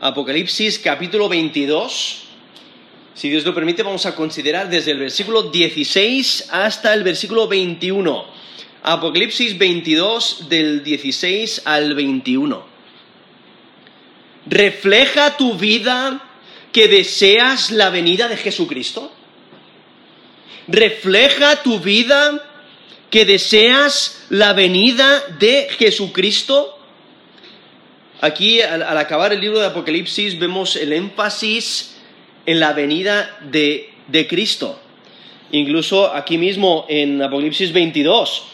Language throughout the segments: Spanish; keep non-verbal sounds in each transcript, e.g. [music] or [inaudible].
Apocalipsis capítulo 22. Si Dios lo permite, vamos a considerar desde el versículo 16 hasta el versículo 21. Apocalipsis 22 del 16 al 21. ¿Refleja tu vida que deseas la venida de Jesucristo? ¿Refleja tu vida que deseas la venida de Jesucristo? Aquí, al, acabar el libro de Apocalipsis, vemos el énfasis en la venida de, Cristo. Incluso aquí mismo en Apocalipsis 22,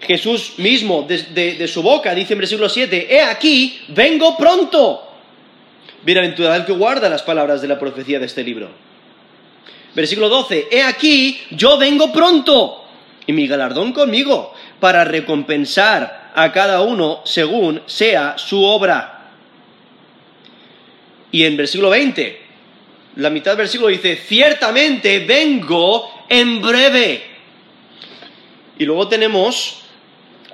Jesús mismo, de, de, su boca, dice en versículo 7, He aquí, vengo pronto. Bienaventurado el que guarda las palabras de la profecía de este libro. Versículo 12, He aquí, yo vengo pronto, y mi galardón conmigo, para recompensar a cada uno según sea su obra. Y en versículo 20, la mitad del versículo dice, ciertamente vengo en breve. Y luego tenemos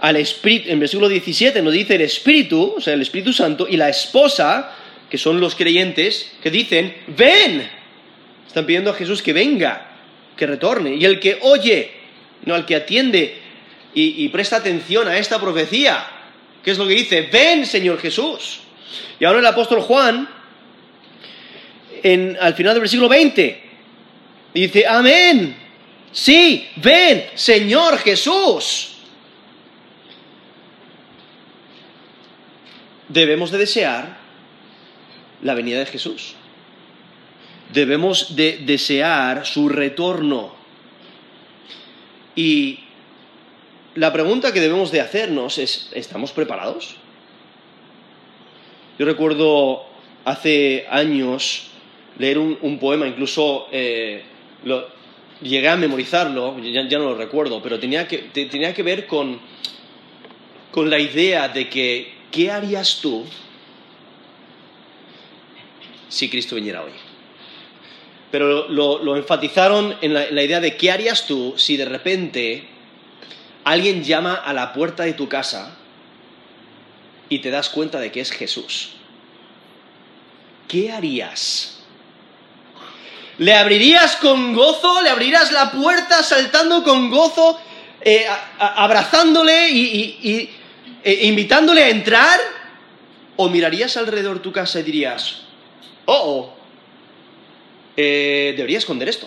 al Espíritu, en versículo 17 nos dice el Espíritu, o sea, el Espíritu Santo, y la esposa, que son los creyentes, que dicen, ven. Están pidiendo a Jesús que venga, que retorne. Y el que oye, no al que atiende y, presta atención a esta profecía. ¿Qué es lo que dice? Ven, Señor Jesús. Y ahora el apóstol Juan, en, al final del versículo 20, dice, amén. Sí, ven, Señor Jesús. Debemos de desear la venida de Jesús. Debemos de desear su retorno. Y la pregunta que debemos de hacernos es, ¿estamos preparados? Yo recuerdo hace años leer un, poema, incluso eh, llegué a memorizarlo, ya, no lo recuerdo, pero tenía que, tenía que ver con, con la idea de que, ¿qué harías tú si Cristo viniera hoy? Pero lo, enfatizaron en la idea de qué harías tú si de repente alguien llama a la puerta de tu casa y te das cuenta de que es Jesús, ¿qué harías? ¿Le abrirías con gozo? ¿Le abrirías la puerta saltando con gozo, eh, abrazándole y, e invitándole a entrar? ¿O mirarías alrededor de tu casa y dirías, oh, oh, eh, debería esconder esto?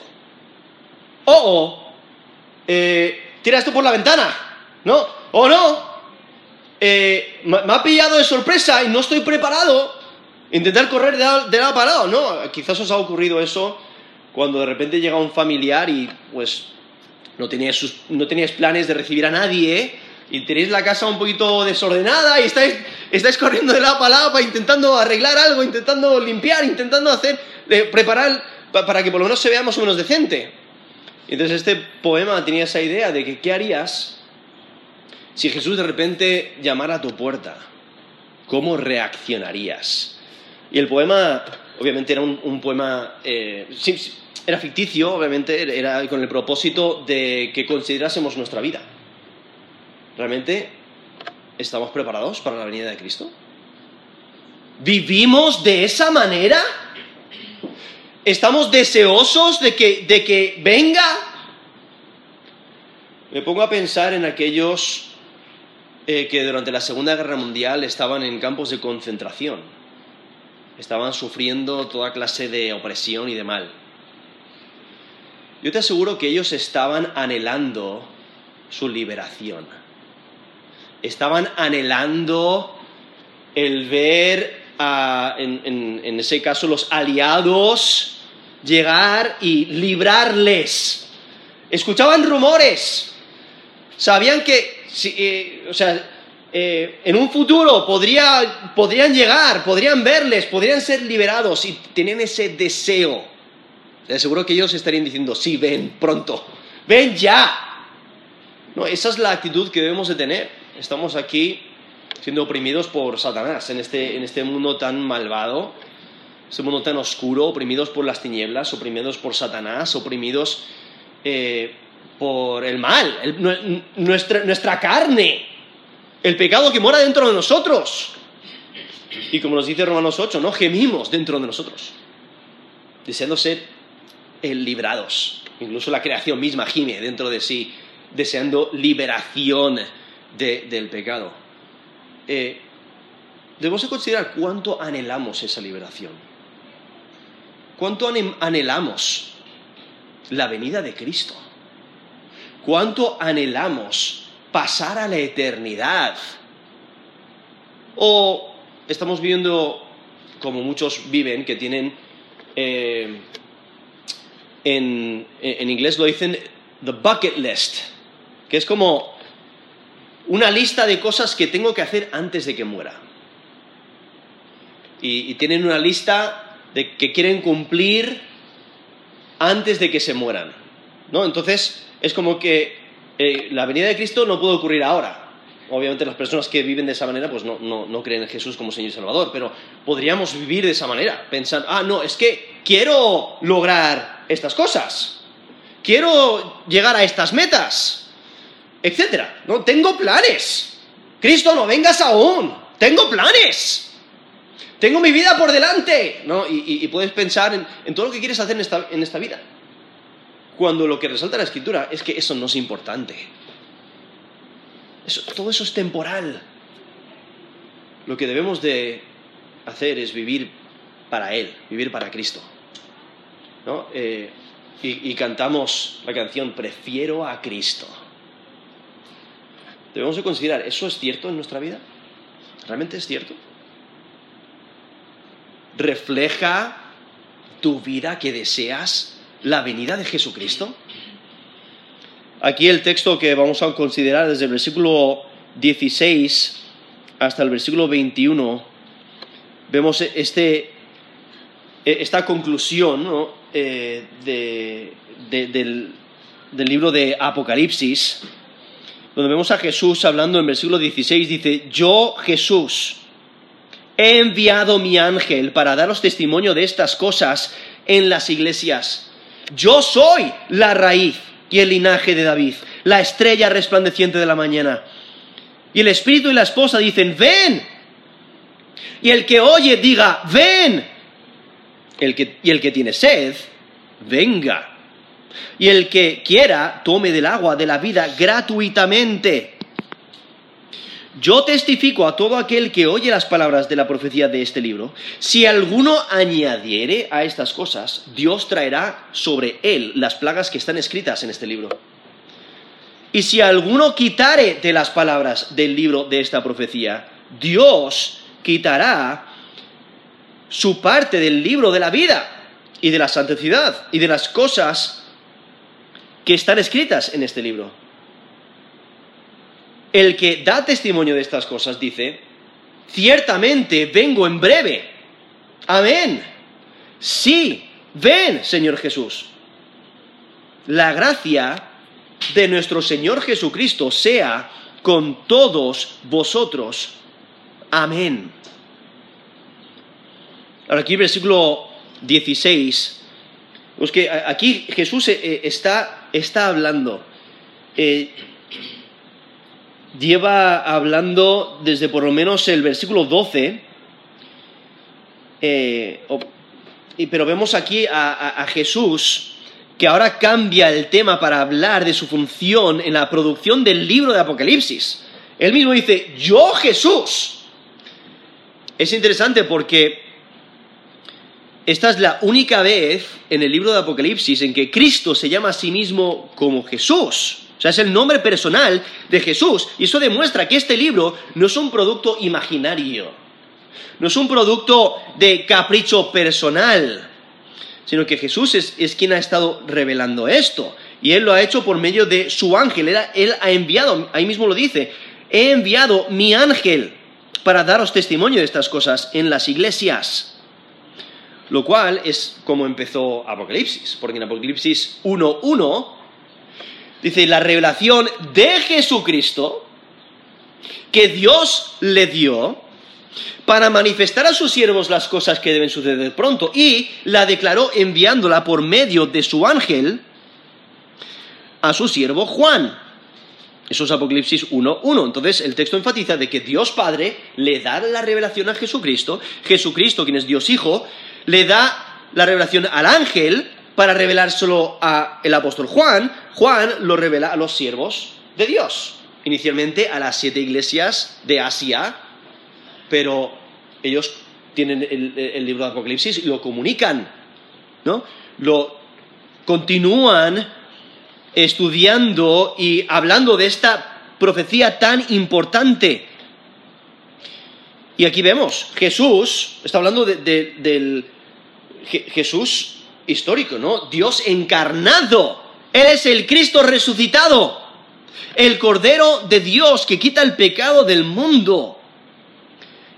Oh, oh, eh, tira esto por la ventana, ¿no? O no, eh, me, ha pillado de sorpresa y no estoy preparado. Intentar correr de lado, de lado para lado, ¿no? Quizás os ha ocurrido eso cuando de repente llega un familiar y pues no teníais, no planes de recibir a nadie, ¿eh? y tenéis la casa un poquito desordenada y estáis, estáis corriendo de lado para lado intentando arreglar algo, intentando limpiar, intentando hacer, eh, preparar para que por lo menos se vea más o menos decente. Entonces este poema tenía esa idea de que ¿qué harías si Jesús de repente llamara a tu puerta? ¿Cómo reaccionarías? Y el poema, obviamente era un, poema, eh, era ficticio, obviamente, era con el propósito de que considerásemos nuestra vida. ¿Realmente estamos preparados para la venida de Cristo? ¿Vivimos de esa manera? ¿Estamos deseosos de que, de que venga? Me pongo a pensar en aquellos eh, que durante la Segunda Guerra Mundial estaban en campos de concentración, estaban sufriendo toda clase de opresión y de mal. Yo te aseguro que ellos estaban anhelando su liberación. Estaban anhelando el ver, en, en ese caso, los aliados llegar y librarles. Escuchaban rumores, sabían que, eh, o sea, eh, en un futuro podrían llegar, podrían verles, podrían ser liberados y tenían ese deseo. Te aseguro que ellos estarían diciendo, sí, ven pronto, ven ya. No, esa es la actitud que debemos de tener. Estamos aquí siendo oprimidos por Satanás en este, en este mundo tan malvado este mundo tan oscuro, oprimidos por las tinieblas, oprimidos por Satanás, oprimidos eh, por el mal, nuestra, nuestra carne, el pecado que mora dentro de nosotros. Y como nos dice Romanos 8, ¿no? Gemimos dentro de nosotros, deseando ser eh, librados. Incluso la creación misma gime dentro de sí, deseando liberación del pecado. Eh, debemos considerar cuánto anhelamos esa liberación. Cuánto anhelamos la venida de Cristo. Cuánto anhelamos pasar a la eternidad. O estamos viendo, como muchos viven, que tienen, eh, en, en inglés lo dicen, the bucket list, que es como una lista de cosas que tengo que hacer antes de que muera. Y, tienen una lista de que quieren cumplir antes de que se mueran. ¿no? Entonces, es como que eh, la venida de Cristo no puede ocurrir ahora. Obviamente las personas que viven de esa manera pues no, no, creen en Jesús como Señor y Salvador, pero podríamos vivir de esa manera, pensando, ah, no, es que quiero lograr estas cosas, quiero llegar a estas metas, etcétera. ¿no? Tengo planes. Cristo, no vengas aún. Tengo planes. Tengo mi vida por delante. ¿no? Y, puedes pensar en, todo lo que quieres hacer en esta, vida. Cuando lo que resalta la escritura es que eso no es importante. todo eso es temporal. Lo que debemos de hacer es vivir para Él, vivir para Cristo. ¿no? Eh, y cantamos la canción Prefiero a Cristo. Debemos de considerar, ¿eso es cierto en nuestra vida? ¿Realmente es cierto? ¿Refleja tu vida que deseas la venida de Jesucristo? Aquí el texto que vamos a considerar desde el versículo 16 hasta el versículo 21, vemos este, esta conclusión eh, del, del libro de Apocalipsis donde vemos a Jesús hablando en versículo 16, dice, yo Jesús he enviado mi ángel para daros testimonio de estas cosas en las iglesias. Yo soy la raíz y el linaje de David, la estrella resplandeciente de la mañana. Y el espíritu y la esposa dicen, ven. Y el que oye diga, ven. y el que tiene sed, venga y el que quiera tome del agua de la vida gratuitamente. Yo testifico a todo aquel que oye las palabras de la profecía de este libro, si alguno añadiere a estas cosas, Dios traerá sobre él las plagas que están escritas en este libro. Y si alguno quitare de las palabras del libro de esta profecía, Dios quitará su parte del libro de la vida y de la santidad y de las cosas que están escritas en este libro. El que da testimonio de estas cosas dice, ciertamente vengo en breve. Amén. Sí, ven, Señor Jesús. La gracia de nuestro Señor Jesucristo sea con todos vosotros. Amén. Ahora aquí versículo 16 pues que aquí Jesús eh, eh, está, está hablando. Eh, lleva hablando desde por lo menos el versículo 12. pero vemos aquí a, Jesús que ahora cambia el tema para hablar de su función en la producción del libro de Apocalipsis. Él mismo dice, yo Jesús. Es interesante porque esta es la única vez en el libro de Apocalipsis en que Cristo se llama a sí mismo como Jesús. Sea, es el nombre personal de Jesús. Y eso demuestra que este libro no es un producto imaginario, no es un producto de capricho personal, sino que Jesús es, quien ha estado revelando esto. Y Él lo ha hecho por medio de su ángel. él ha enviado, ahí mismo lo dice, he enviado mi ángel para daros testimonio de estas cosas en las iglesias. Lo cual es como empezó Apocalipsis, porque en Apocalipsis 1.1 dice la revelación de Jesucristo que Dios le dio para manifestar a sus siervos las cosas que deben suceder pronto y la declaró enviándola por medio de su ángel a su siervo Juan. Eso es Apocalipsis 1.1. Entonces el texto enfatiza de que Dios Padre le da la revelación a Jesucristo, Jesucristo, quien es Dios Hijo, le da la revelación al ángel para revelárselo al apóstol Juan. Juan lo revela a los siervos de Dios, inicialmente a las siete iglesias de Asia, pero ellos tienen el, libro de Apocalipsis y lo comunican, ¿no? Lo continúan estudiando y hablando de esta profecía tan importante. Y aquí vemos, Jesús, está hablando del Jesús histórico, ¿no? Dios encarnado. Él es el Cristo resucitado, el Cordero de Dios que quita el pecado del mundo.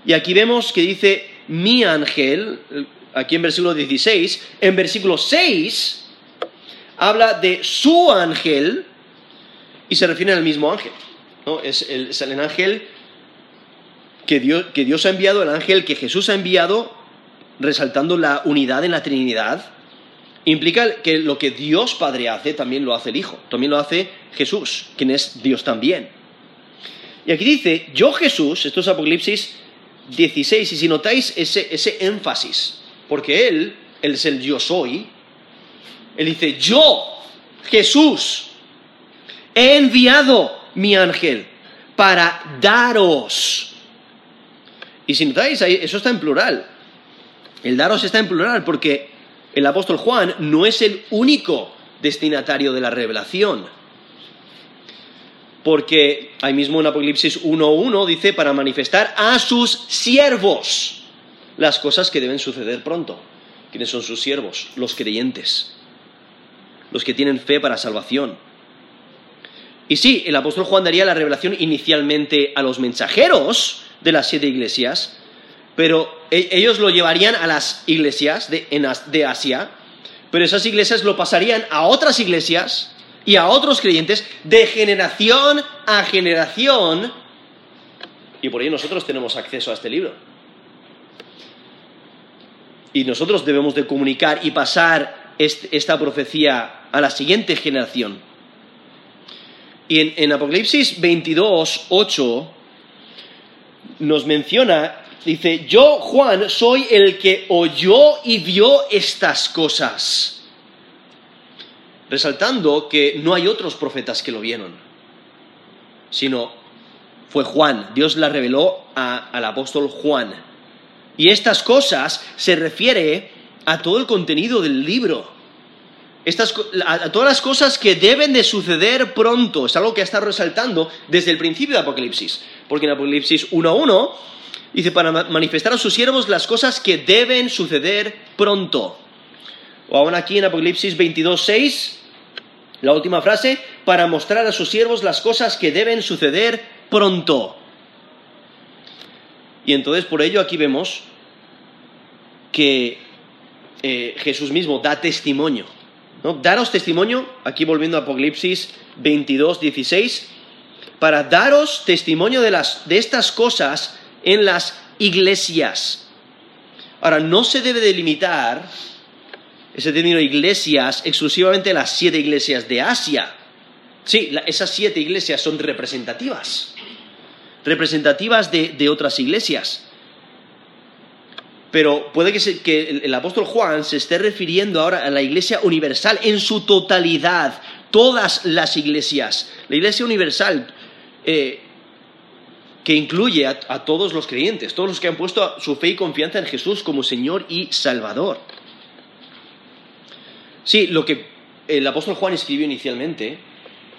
Y aquí vemos que dice mi ángel, aquí en versículo 16, en versículo 6 habla de su ángel y se refiere al mismo ángel. ¿no? Es, el, ángel que Dios, que Dios ha enviado, el ángel que Jesús ha enviado, resaltando la unidad en la Trinidad, implica que lo que Dios Padre hace también lo hace el Hijo, también lo hace Jesús, quien es Dios también. Y aquí dice, yo Jesús, esto es Apocalipsis 16, y si notáis ese, ese énfasis, porque Él, Él es el yo soy, Él dice, yo, Jesús, he enviado mi ángel para daros. Y si notáis, eso está en plural. El daros está en plural porque el apóstol Juan no es el único destinatario de la revelación. Porque ahí mismo en Apocalipsis 1.1 dice para manifestar a sus siervos las cosas que deben suceder pronto. ¿Quiénes son sus siervos? Los creyentes, los que tienen fe para salvación. Y sí, el apóstol Juan daría la revelación inicialmente a los mensajeros de las siete iglesias, pero e, ellos lo llevarían a las iglesias de, Asia, pero esas iglesias lo pasarían a otras iglesias y a otros creyentes de generación a generación, y por ello nosotros tenemos acceso a este libro. Y nosotros debemos de comunicar y pasar esta profecía a la siguiente generación. Y en, en Apocalipsis 22, 8 nos menciona Dice, yo Juan soy el que oyó y vio estas cosas. Resaltando que no hay otros profetas que lo vieron, sino fue Juan. Dios la reveló al apóstol Juan. Y estas cosas se refiere a todo el contenido del libro. a, todas las cosas que deben de suceder pronto. Es algo que está resaltando desde el principio de Apocalipsis. Porque en Apocalipsis 1.1 Dice, para manifestar a sus siervos las cosas que deben suceder pronto. O aún aquí en Apocalipsis 22.6, la última frase, para mostrar a sus siervos las cosas que deben suceder pronto. Y entonces por ello aquí vemos que eh, Jesús mismo da testimonio. ¿no? Daros testimonio, aquí volviendo a Apocalipsis 22, 16, para daros testimonio de, las, de estas cosas en las iglesias. Ahora, no se debe delimitar ese término iglesias exclusivamente las siete iglesias de Asia. Sí, esas siete iglesias son representativas, representativas de, otras iglesias. Pero puede que, el, apóstol Juan se esté refiriendo ahora a la iglesia universal en su totalidad, todas las iglesias. La iglesia universal, eh, que incluye a, todos los creyentes, todos los que han puesto su fe y confianza en Jesús como Señor y Salvador. Sí, lo que el apóstol Juan escribió inicialmente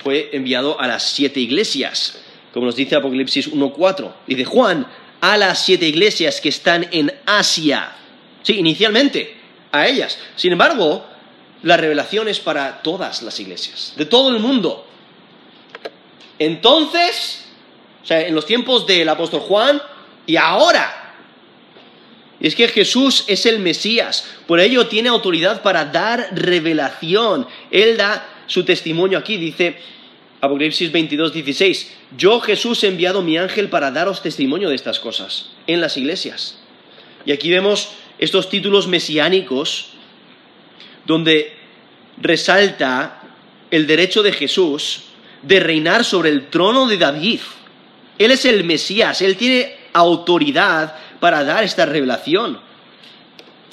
fue enviado a las siete iglesias, como nos dice Apocalipsis 1.4. Dice Juan, a las siete iglesias que están en Asia. Sí, inicialmente, a ellas. Sin embargo, la revelación es para todas las iglesias, de todo el mundo. Entonces, o sea, en los tiempos del apóstol Juan y ahora. Y es que Jesús es el Mesías, por ello tiene autoridad para dar revelación. Él da su testimonio aquí, dice Apocalipsis 22, 16, yo Jesús he enviado mi ángel para daros testimonio de estas cosas en las iglesias. Y aquí vemos estos títulos mesiánicos donde resalta el derecho de Jesús de reinar sobre el trono de David. Él es el Mesías, Él tiene autoridad para dar esta revelación.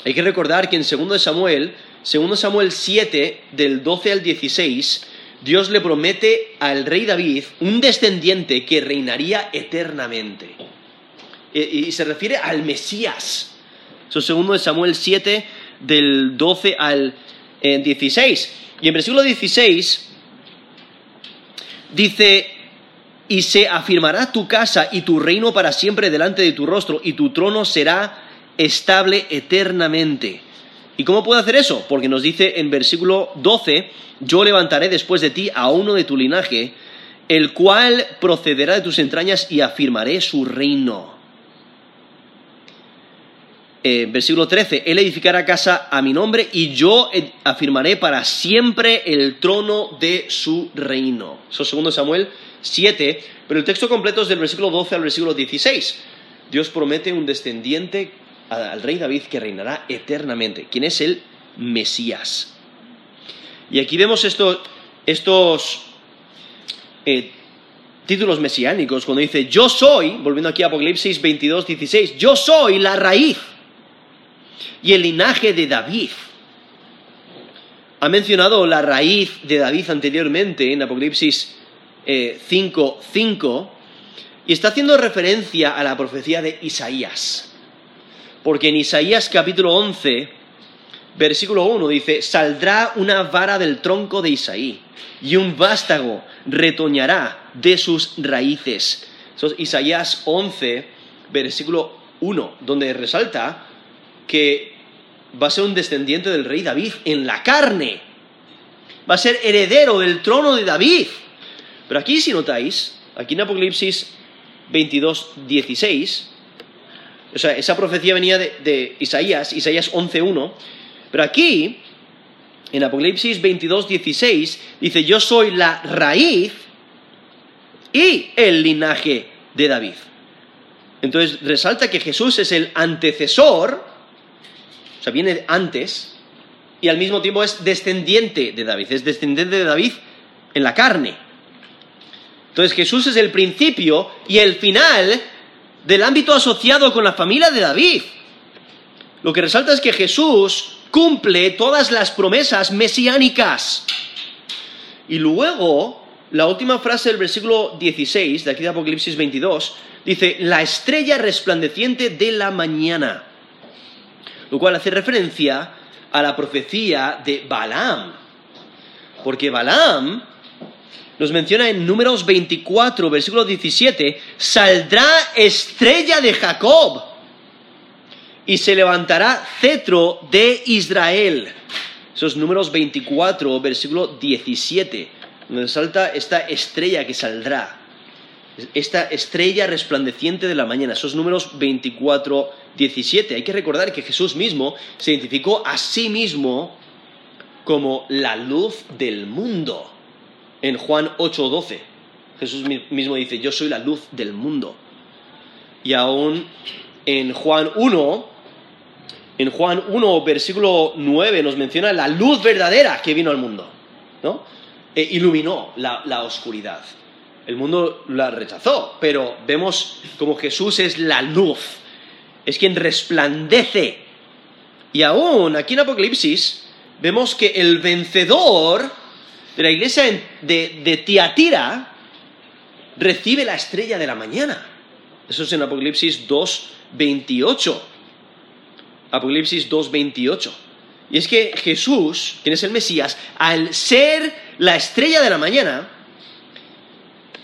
Hay que recordar que en 2 Samuel, 2 Samuel 7, del 12 al 16, Dios le promete al rey David un descendiente que reinaría eternamente. Y, se refiere al Mesías. Eso es 2 Samuel 7, del 12 al 16. Eh, y en versículo 16 dice, y se afirmará tu casa y tu reino para siempre delante de tu rostro, y tu trono será estable eternamente. ¿Y cómo puedo hacer eso? Porque nos dice en versículo 12, yo levantaré después de ti a uno de tu linaje, el cual procederá de tus entrañas y afirmaré su reino. Eh, versículo 13, él edificará casa a mi nombre y yo afirmaré para siempre el trono de su reino. Eso es segundo Samuel 7, pero el texto completo es del versículo 12 al versículo 16. Dios promete un descendiente al rey David que reinará eternamente, quien es el Mesías. Y aquí vemos estos, eh, títulos mesiánicos cuando dice, yo soy, volviendo aquí a Apocalipsis 22, 16, yo soy la raíz y el linaje de David. Ha mencionado la raíz de David anteriormente en Apocalipsis 5, eh, 5, y está haciendo referencia a la profecía de Isaías. Porque en Isaías capítulo 11, versículo 1 dice, saldrá una vara del tronco de Isaí y un vástago retoñará de sus raíces. Eso es Isaías 11, versículo 1, donde resalta que va a ser un descendiente del rey David en la carne. Va a ser heredero del trono de David. Pero aquí, si notáis, aquí en Apocalipsis 22, 16, o sea, esa profecía venía de, Isaías, Isaías 11.1, pero aquí, en Apocalipsis 22, 16, dice, yo soy la raíz y el linaje de David. Entonces resalta que Jesús es el antecesor, o sea, viene antes, y al mismo tiempo es descendiente de David, es descendiente de David en la carne. Entonces Jesús es el principio y el final del ámbito asociado con la familia de David. Lo que resalta es que Jesús cumple todas las promesas mesiánicas. Y luego, la última frase del versículo 16, de aquí de Apocalipsis 22, dice, la estrella resplandeciente de la mañana. Lo cual hace referencia a la profecía de Balaam. Porque Balaam nos menciona en números 24, versículo 17, saldrá estrella de Jacob y se levantará cetro de Israel. Esos números 24, versículo 17, donde salta esta estrella que saldrá. Esta estrella resplandeciente de la mañana, esos números 24, 17. Hay que recordar que Jesús mismo se identificó a sí mismo como la luz del mundo en Juan 8:12. Jesús mismo dice, yo soy la luz del mundo. Y aún en Juan 1, en Juan 1, versículo 9, nos menciona la luz verdadera que vino al mundo, ¿no? E iluminó la, la oscuridad. El mundo la rechazó, pero vemos como Jesús es la luz, es quien resplandece. Y aún aquí en Apocalipsis vemos que el vencedor de la iglesia de, Tiatira recibe la estrella de la mañana. Eso es en Apocalipsis 2.28. Apocalipsis 2.28. Y es que Jesús, quien es el Mesías, al ser la estrella de la mañana,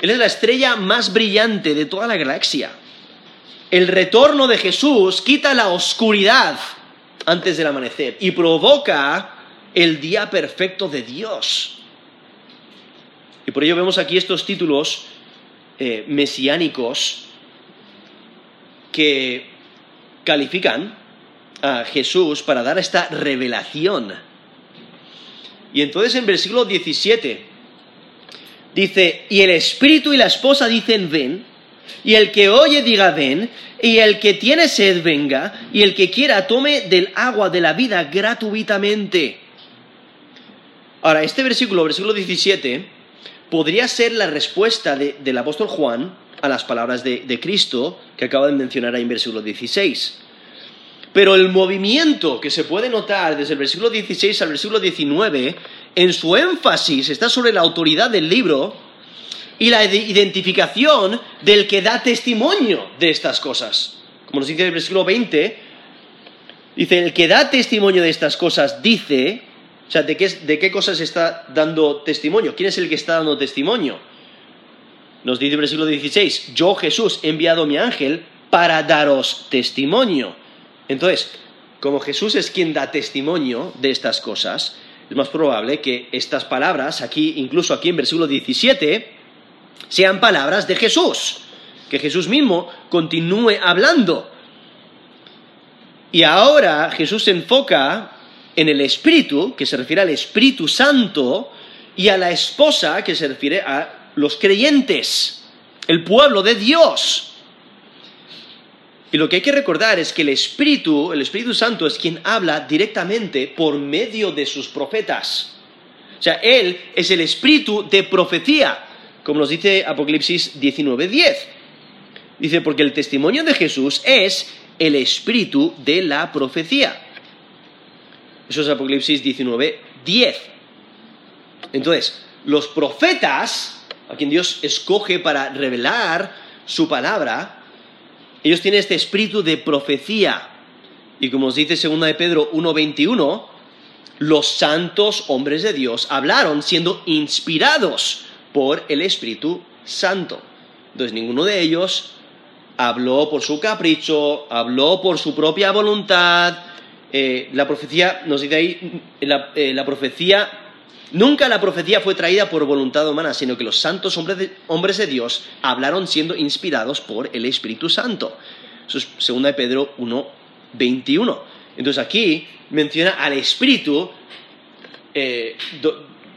Él es la estrella más brillante de toda la galaxia. El retorno de Jesús quita la oscuridad antes del amanecer y provoca el día perfecto de Dios. Y por ello vemos aquí estos títulos eh, mesiánicos que califican a Jesús para dar esta revelación. Y entonces en versículo 17 dice, y el espíritu y la esposa dicen ven, y el que oye diga ven, y el que tiene sed venga, y el que quiera tome del agua de la vida gratuitamente. Ahora, este versículo, versículo 17, podría ser la respuesta del apóstol Juan a las palabras de, de Cristo que acaba de mencionar ahí en versículo 16. Pero el movimiento que se puede notar desde el versículo 16 al versículo 19, en su énfasis está sobre la autoridad del libro y la identificación del que da testimonio de estas cosas. Como nos dice el versículo 20, dice, el que da testimonio de estas cosas dice, o sea, ¿de qué, ¿de qué cosas está dando testimonio? ¿Quién es el que está dando testimonio? Nos dice el versículo 16, yo Jesús he enviado mi ángel para daros testimonio. Entonces, como Jesús es quien da testimonio de estas cosas, es más probable que estas palabras, aquí, incluso aquí en versículo 17, sean palabras de Jesús, que Jesús mismo continúe hablando. Y ahora Jesús se enfoca en el Espíritu, que se refiere al Espíritu Santo, y a la esposa, que se refiere a los creyentes, el pueblo de Dios. Y lo que hay que recordar es que el Espíritu, el Espíritu Santo es quien habla directamente por medio de sus profetas. O sea, Él es el Espíritu de profecía, como nos dice Apocalipsis 19.10. Dice, porque el testimonio de Jesús es el Espíritu de la profecía. Eso es Apocalipsis 19.10. Entonces, los profetas, a quien Dios escoge para revelar su palabra, ellos tienen este espíritu de profecía. Y como nos dice 2 de Pedro 1.21, los santos hombres de Dios hablaron siendo inspirados por el Espíritu Santo. Entonces ninguno de ellos habló por su capricho, habló por su propia voluntad. Eh, la profecía, nos dice ahí, la, eh, la profecía Nunca la profecía fue traída por voluntad humana, sino que los santos hombres de, Dios hablaron siendo inspirados por el Espíritu Santo. Eso es 2 de Pedro 1, 21. Entonces aquí menciona al Espíritu, eh,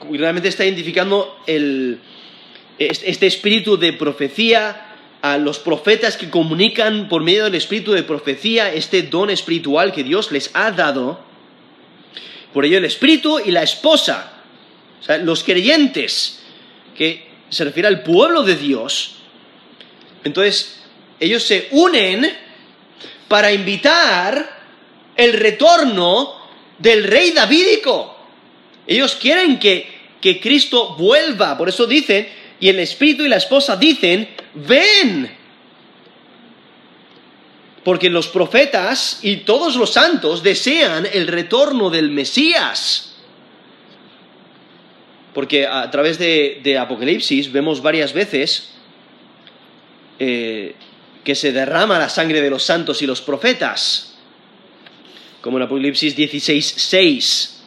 realmente está identificando este espíritu de profecía, a los profetas que comunican por medio del espíritu de profecía este don espiritual que Dios les ha dado. Por ello el espíritu y la esposa o sea, los creyentes, que se refiere al pueblo de Dios, entonces ellos se unen para invitar el retorno del rey davídico. Ellos quieren que, que Cristo vuelva, por eso dicen, y el espíritu y la esposa dicen, ven. Porque los profetas y todos los santos desean el retorno del Mesías. Porque a través de, Apocalipsis vemos varias veces eh, que se derrama la sangre de los santos y los profetas, como en Apocalipsis 16, 6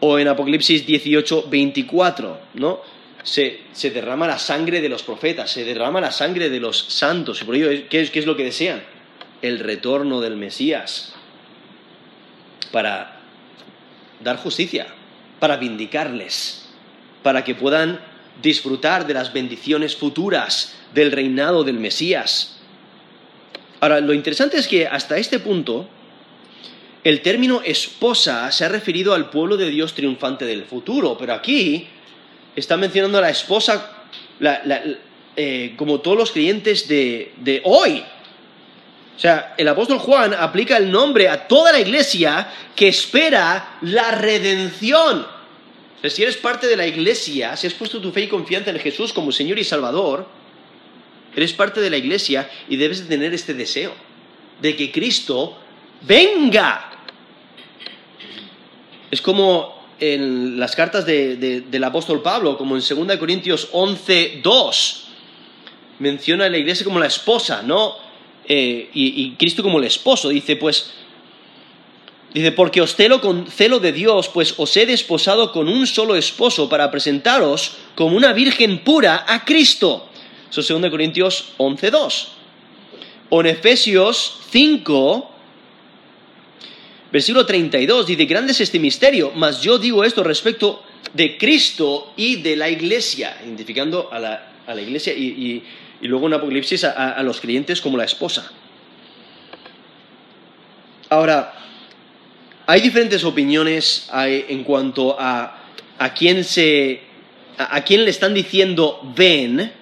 o en Apocalipsis 18, 24, ¿no? Se, derrama la sangre de los profetas, se derrama la sangre de los santos. Y por ello, ¿qué es lo que desean? El retorno del Mesías para dar justicia, para vindicarles, para que puedan disfrutar de las bendiciones futuras del reinado del Mesías. Ahora, lo interesante es que hasta este punto, el término esposa se ha referido al pueblo de Dios triunfante del futuro, pero aquí está mencionando a la esposa eh, como todos los creyentes de, de hoy. O sea, el apóstol Juan aplica el nombre a toda la iglesia que espera la redención. si eres parte de la iglesia, si has puesto tu fe y confianza en Jesús como Señor y Salvador, eres parte de la iglesia y debes de tener este deseo de que Cristo venga. Es como en las cartas del apóstol Pablo, como en 2 Corintios 11, 2, menciona a la iglesia como la esposa, no eh, y, Cristo como el esposo. Dice, pues, dice, porque os celo con celo de Dios, pues os he desposado con un solo esposo para presentaros como una virgen pura a Cristo. Eso es 2 Corintios 11.2. O en Efesios 5, versículo 32, dice, grande es este misterio, mas yo digo esto respecto de Cristo y de la iglesia, identificando a la, a la iglesia y y luego en Apocalipsis a, los creyentes como la esposa. Ahora, hay diferentes opiniones en cuanto a, a quién se a, quién le están diciendo ven,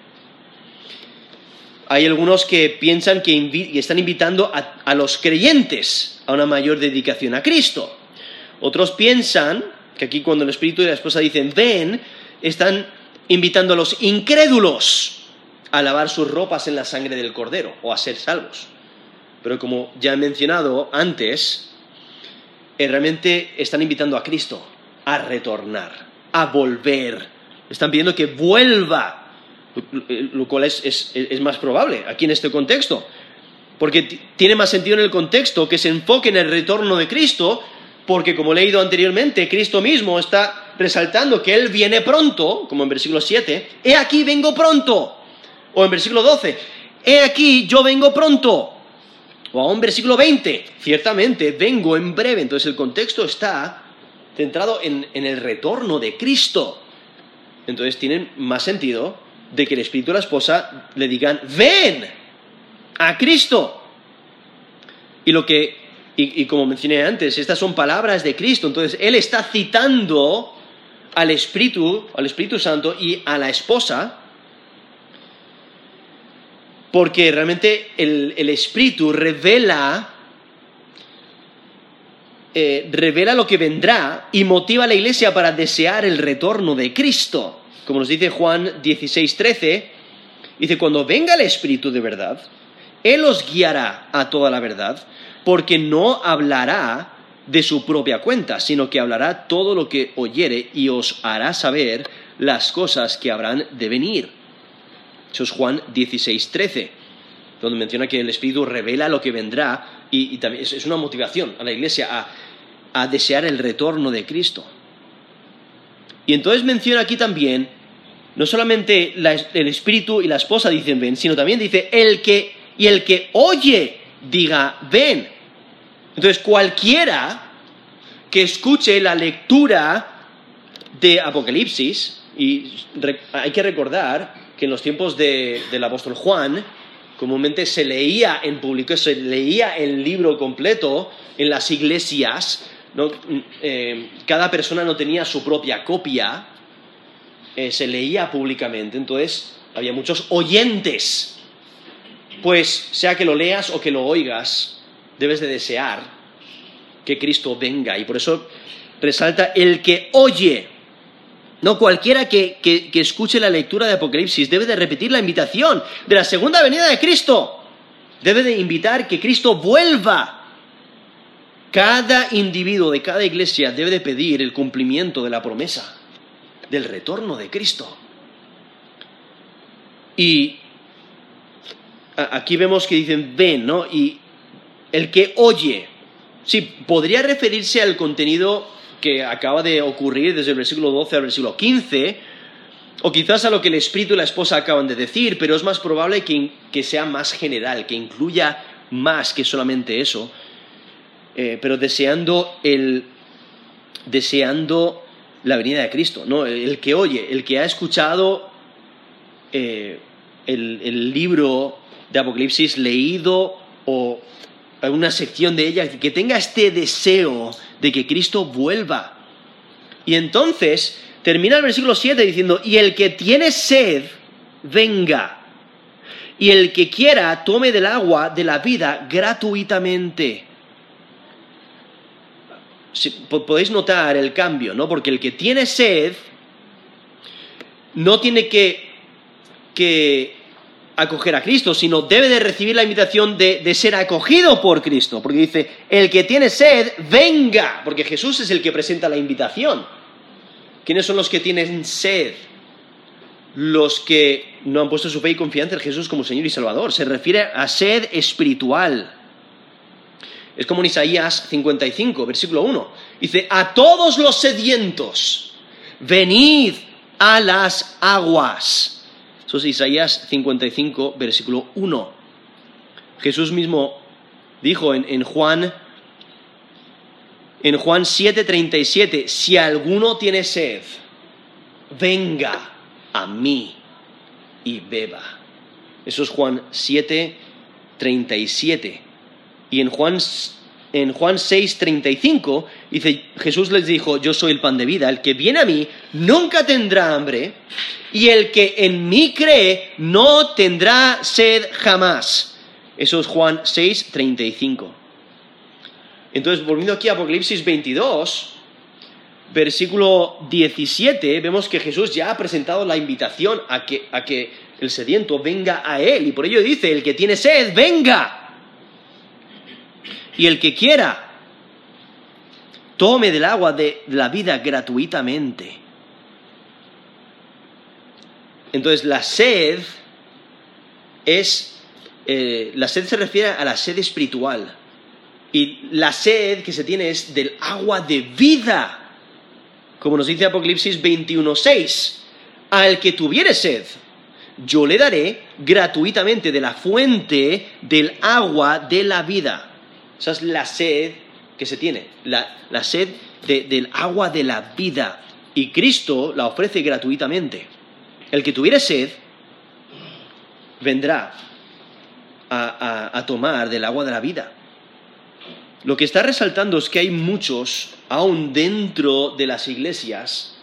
hay algunos que piensan que están invitando a, los creyentes a una mayor dedicación a Cristo. Otros piensan que aquí cuando el Espíritu y la esposa dicen ven, están invitando a los incrédulos a lavar sus ropas en la sangre del Cordero o a ser salvos. Pero como ya he mencionado antes, eh, realmente están invitando a Cristo a retornar, a volver. Están pidiendo que vuelva, lo cual es, más probable aquí en este contexto. Porque tiene más sentido en el contexto que se enfoque en el retorno de Cristo, porque como he leído anteriormente, Cristo mismo está resaltando que Él viene pronto, como en versículo 7, he aquí vengo pronto. O en versículo 12, he aquí yo vengo pronto. O aún versículo 20, ciertamente vengo en breve. Entonces el contexto está centrado en, el retorno de Cristo. Entonces tiene más sentido de que el espíritu y la esposa le digan, ven a Cristo. Y lo que, y, como mencioné antes, estas son palabras de Cristo. Entonces Él está citando al Espíritu, al Espíritu Santo y a la esposa porque realmente el, Espíritu revela, eh, revela lo que vendrá y motiva a la iglesia para desear el retorno de Cristo. Como nos dice Juan 16, 13, dice, cuando venga el Espíritu de verdad, Él os guiará a toda la verdad, porque no hablará de su propia cuenta, sino que hablará todo lo que oyere y os hará saber las cosas que habrán de venir. Eso es Juan 16, 13, donde menciona que el Espíritu revela lo que vendrá y, también es, una motivación a la Iglesia a, desear el retorno de Cristo. Y entonces menciona aquí también, no solamente el Espíritu y la esposa dicen ven, sino también dice el que y el que oye diga ven. Entonces cualquiera que escuche la lectura de Apocalipsis, y hay que recordar que en los tiempos del apóstol Juan, comúnmente se leía en público, se leía el libro completo en las iglesias, eh, cada persona no tenía su propia copia, eh, se leía públicamente, entonces había muchos oyentes. Pues sea que lo leas o que lo oigas, debes de desear que Cristo venga. Y por eso resalta el que oye no cualquiera que, escuche la lectura de Apocalipsis debe de repetir la invitación de la segunda venida de Cristo. Debe de invitar que Cristo vuelva. Cada individuo de cada iglesia debe de pedir el cumplimiento de la promesa del retorno de Cristo. Y aquí vemos que dicen ven, ¿no? Y el que oye, sí, podría referirse al contenido que acaba de ocurrir desde el versículo 12 al versículo 15, o quizás a lo que el espíritu y la esposa acaban de decir, pero es más probable que, sea más general, que incluya más que solamente eso, eh, pero deseando, el, deseando la venida de Cristo, ¿no? el, que oye, el que ha escuchado eh, el, el libro de Apocalipsis leído o una sección de ella, que tenga este deseo de que Cristo vuelva. Y entonces termina el versículo 7 diciendo, y el que tiene sed, venga. Y el que quiera, tome del agua de la vida gratuitamente. podéis notar el cambio, ¿no? Porque el que tiene sed no tiene que, que acoger a Cristo, sino debe de recibir la invitación de, ser acogido por Cristo, porque dice, el que tiene sed, venga, porque Jesús es el que presenta la invitación. ¿Quiénes son los que tienen sed? Los que no han puesto su fe y confianza en Jesús como Señor y Salvador. Se refiere a sed espiritual. Es como en Isaías 55, versículo 1. Dice, a todos los sedientos, venid a las aguas. Eso es Isaías 55, versículo 1. Jesús mismo dijo en, Juan en Juan 7:37, si alguno tiene sed, venga a mí y beba. Eso es Juan 7:37. Y en Juan en Juan 6:35, dice, Jesús les dijo, yo soy el pan de vida, el que viene a mí nunca tendrá hambre, y el que en mí cree no tendrá sed jamás. Eso es Juan 6:35. Entonces, volviendo aquí a Apocalipsis 22, versículo 17, vemos que Jesús ya ha presentado la invitación a que, a que el sediento venga a Él, y por ello dice, el que tiene sed, venga y el que quiera, tome del agua de la vida gratuitamente. Entonces la sed es, eh, la sed se refiere a la sed espiritual. Y la sed que se tiene es del agua de vida. Como nos dice Apocalipsis 21.6. Al que tuviere sed, yo le daré gratuitamente de la fuente del agua de la vida. Esa es la sed que se tiene, la, sed del agua de la vida. Y Cristo la ofrece gratuitamente. El que tuviere sed vendrá a, tomar del agua de la vida. Lo que está resaltando es que hay muchos, aún dentro de las iglesias,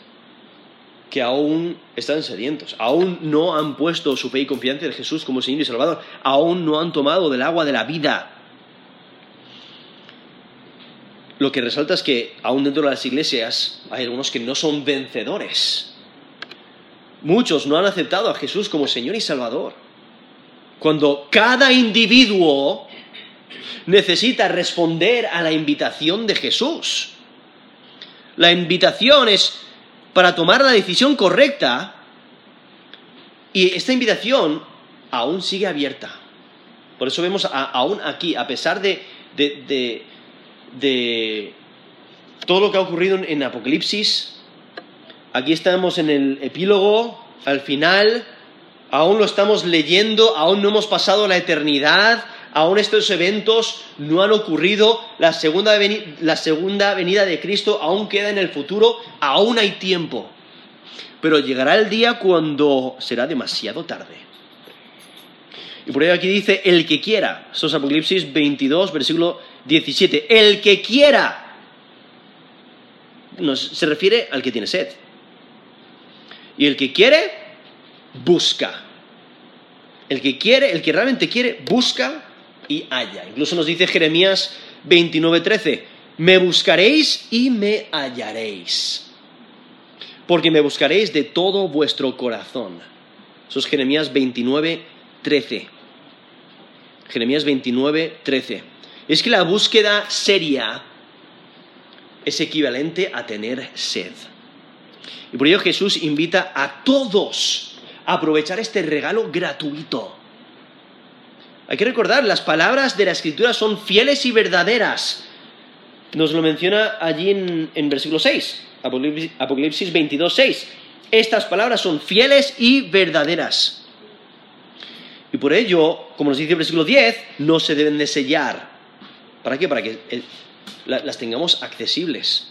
que aún están sedientos, aún no han puesto su fe y confianza en Jesús como Señor y Salvador, aún no han tomado del agua de la vida lo que resalta es que aún dentro de las iglesias hay algunos que no son vencedores. Muchos no han aceptado a Jesús como Señor y Salvador. Cuando cada individuo necesita responder a la invitación de Jesús. La invitación es para tomar la decisión correcta y esta invitación aún sigue abierta. Por eso vemos aún aquí, a pesar de todo lo que ha ocurrido en Apocalipsis. Aquí estamos en el epílogo, al final, aún lo estamos leyendo, aún no hemos pasado la eternidad, aún estos eventos no han ocurrido, la segunda, la segunda venida de Cristo aún queda en el futuro, aún hay tiempo. Pero llegará el día cuando será demasiado tarde. Y por ello aquí dice, el que quiera, esto es Apocalipsis 22, versículo 17. El que quiera. se refiere al que tiene sed. Y el que quiere, busca. El que quiere, el que realmente quiere, busca y halla. Incluso nos dice Jeremías 29:13, me buscaréis y me hallaréis. Porque me buscaréis de todo vuestro corazón. Eso es Jeremías 29:13. Jeremías 29:13 es que la búsqueda seria es equivalente a tener sed. Y por ello Jesús invita a todos a aprovechar este regalo gratuito. Hay que recordar, las palabras de la Escritura son fieles y verdaderas. Nos lo menciona allí en, versículo 6, Apocalipsis 22, 6. Estas palabras son fieles y verdaderas. Y por ello, como nos dice el versículo 10, no se deben de sellar ¿Para qué? Para que eh, las tengamos accesibles.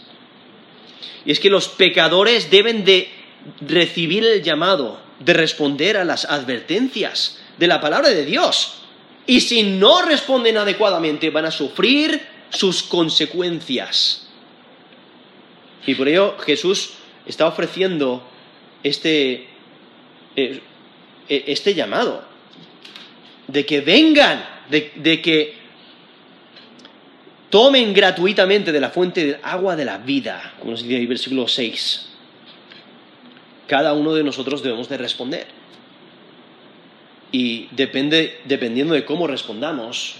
Y es que los pecadores deben de recibir el llamado, de responder a las advertencias de la palabra de Dios. Y si no responden adecuadamente, van a sufrir sus consecuencias. Y por ello Jesús está ofreciendo este, eh, eh, este llamado, de que vengan, de que tomen gratuitamente de la fuente del agua de la vida, como nos dice el versículo 6. Cada uno de nosotros debemos de responder. Y depende, dependiendo de cómo respondamos,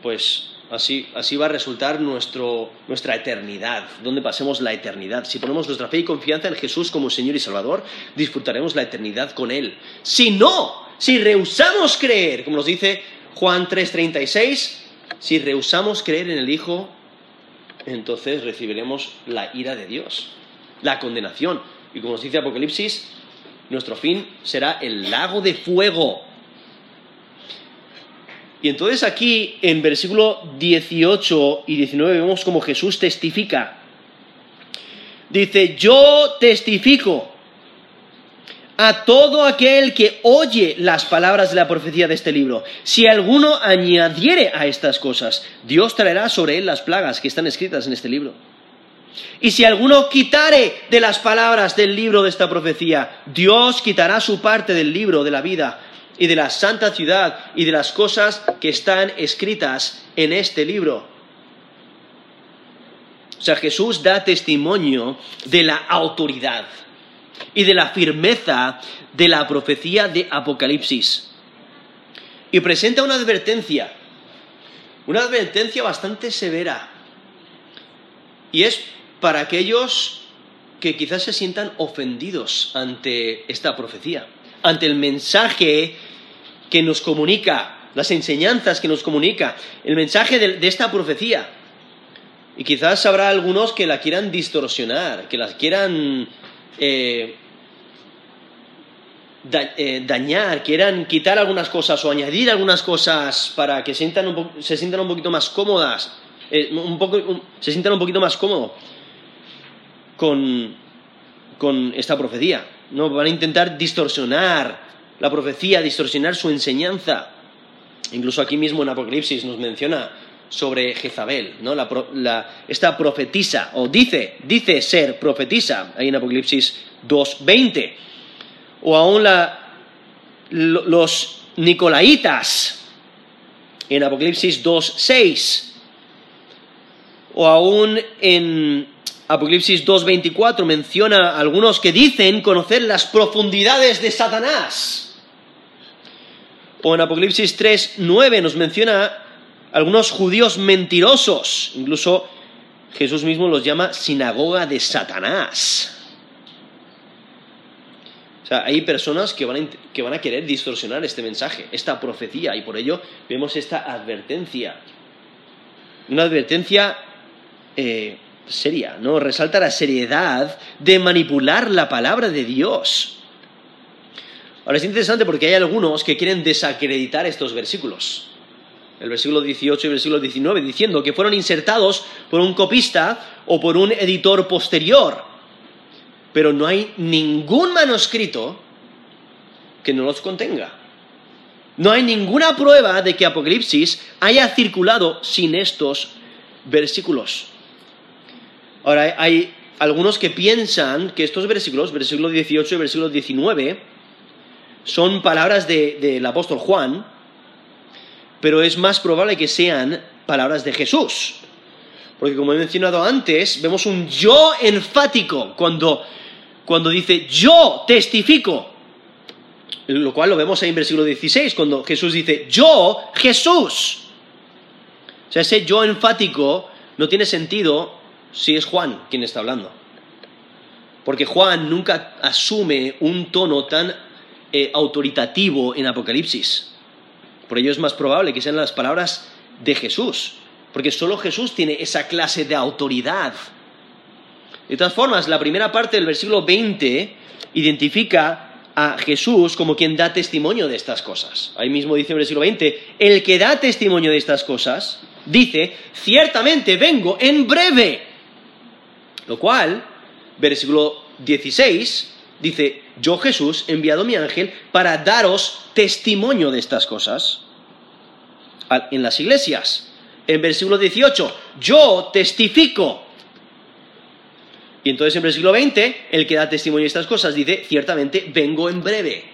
pues así, así va a resultar nuestro, nuestra eternidad, donde pasemos la eternidad. Si ponemos nuestra fe y confianza en Jesús como Señor y Salvador, disfrutaremos la eternidad con Él. Si no, si rehusamos creer, como nos dice Juan 3:36, si rehusamos creer en el Hijo, entonces recibiremos la ira de Dios, la condenación. Y como nos dice Apocalipsis, nuestro fin será el lago de fuego. Y entonces aquí en versículo 18 y 19 vemos como Jesús testifica. Dice, yo testifico a todo aquel que oye las palabras de la profecía de este libro. Si alguno añadiere a estas cosas, Dios traerá sobre él las plagas que están escritas en este libro. Y si alguno quitare de las palabras del libro de esta profecía, Dios quitará su parte del libro de la vida y de la santa ciudad y de las cosas que están escritas en este libro. O sea, Jesús da testimonio de la autoridad y de la firmeza de la profecía de Apocalipsis. Y presenta una advertencia, una advertencia bastante severa. Y es para aquellos que quizás se sientan ofendidos ante esta profecía, ante el mensaje que nos comunica, las enseñanzas que nos comunica, el mensaje de, esta profecía. Y quizás habrá algunos que la quieran distorsionar, que las quieran eh, eh, dañar, quieran quitar algunas cosas o añadir algunas cosas para que se sientan un, poquito más cómodas, eh, se sientan un poquito más cómodos con, esta profecía. ¿no? Van a intentar distorsionar la profecía, distorsionar su enseñanza. Incluso aquí mismo en Apocalipsis nos menciona sobre Jezabel, ¿no? esta profetisa, o dice, dice ser profetisa, ahí en Apocalipsis 2.20 o aún los Nicolaitas en Apocalipsis 2.6, o aún en Apocalipsis 2.24 menciona a algunos que dicen conocer las profundidades de Satanás. O en Apocalipsis 3.9 nos menciona algunos judíos mentirosos, incluso Jesús mismo los llama sinagoga de Satanás. O sea, hay personas que van, a, querer distorsionar este mensaje, esta profecía, y por ello vemos esta advertencia. Una advertencia eh, seria, ¿no? Resalta la seriedad de manipular la palabra de Dios. Ahora es interesante porque hay algunos que quieren desacreditar estos versículos. El versículo 18 y el versículo 19, diciendo que fueron insertados por un copista o por un editor posterior pero no hay ningún manuscrito que no los contenga. No hay ninguna prueba de que Apocalipsis haya circulado sin estos versículos. Ahora, hay algunos que piensan que estos versículos, versículo 18 y versículo 19, son palabras del apóstol Juan, pero es más probable que sean palabras de Jesús. Porque como he mencionado antes, vemos un yo enfático cuando cuando dice yo testifico, lo cual lo vemos ahí en versículo 16, cuando Jesús dice yo, Jesús. O sea, ese yo enfático no tiene sentido si es Juan quien está hablando. Porque Juan nunca asume un tono tan eh, autoritativo en Apocalipsis. Por ello es más probable que sean las palabras de Jesús. Porque solo Jesús tiene esa clase de autoridad de todas formas, la primera parte del versículo 20 identifica a Jesús como quien da testimonio de estas cosas. Ahí mismo dice el versículo 20, el que da testimonio de estas cosas, dice, ciertamente vengo en breve. Lo cual, versículo 16, dice, yo Jesús enviado mi ángel para daros testimonio de estas cosas en las iglesias. En versículo 18, yo testifico y entonces en versículo 20, el que da testimonio de estas cosas dice, ciertamente vengo en breve.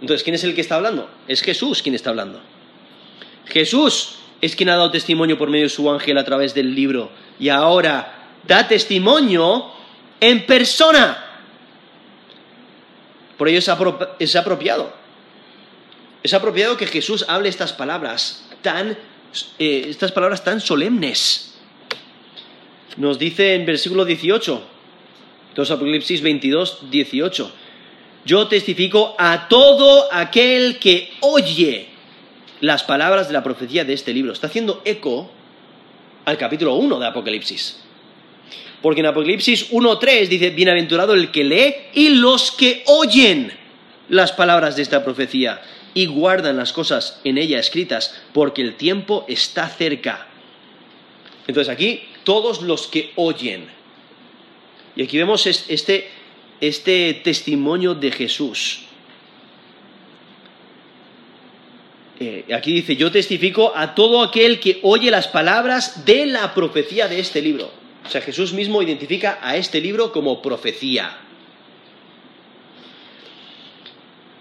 Entonces, ¿quién es el que está hablando? Es Jesús quien está hablando. Jesús es quien ha dado testimonio por medio de su ángel a través del libro. Y ahora da testimonio en persona. Por ello es, apropiado. Es apropiado que Jesús hable estas palabras tan, eh, estas palabras tan solemnes nos dice en versículo 18, 2 Apocalipsis 22, 18, yo testifico a todo aquel que oye las palabras de la profecía de este libro. Está haciendo eco al capítulo 1 de Apocalipsis. Porque en Apocalipsis 1.3 dice, bienaventurado el que lee y los que oyen las palabras de esta profecía y guardan las cosas en ella escritas, porque el tiempo está cerca. Entonces aquí todos los que oyen. Y aquí vemos este, este testimonio de Jesús. Eh, aquí dice, yo testifico a todo aquel que oye las palabras de la profecía de este libro. O sea, Jesús mismo identifica a este libro como profecía.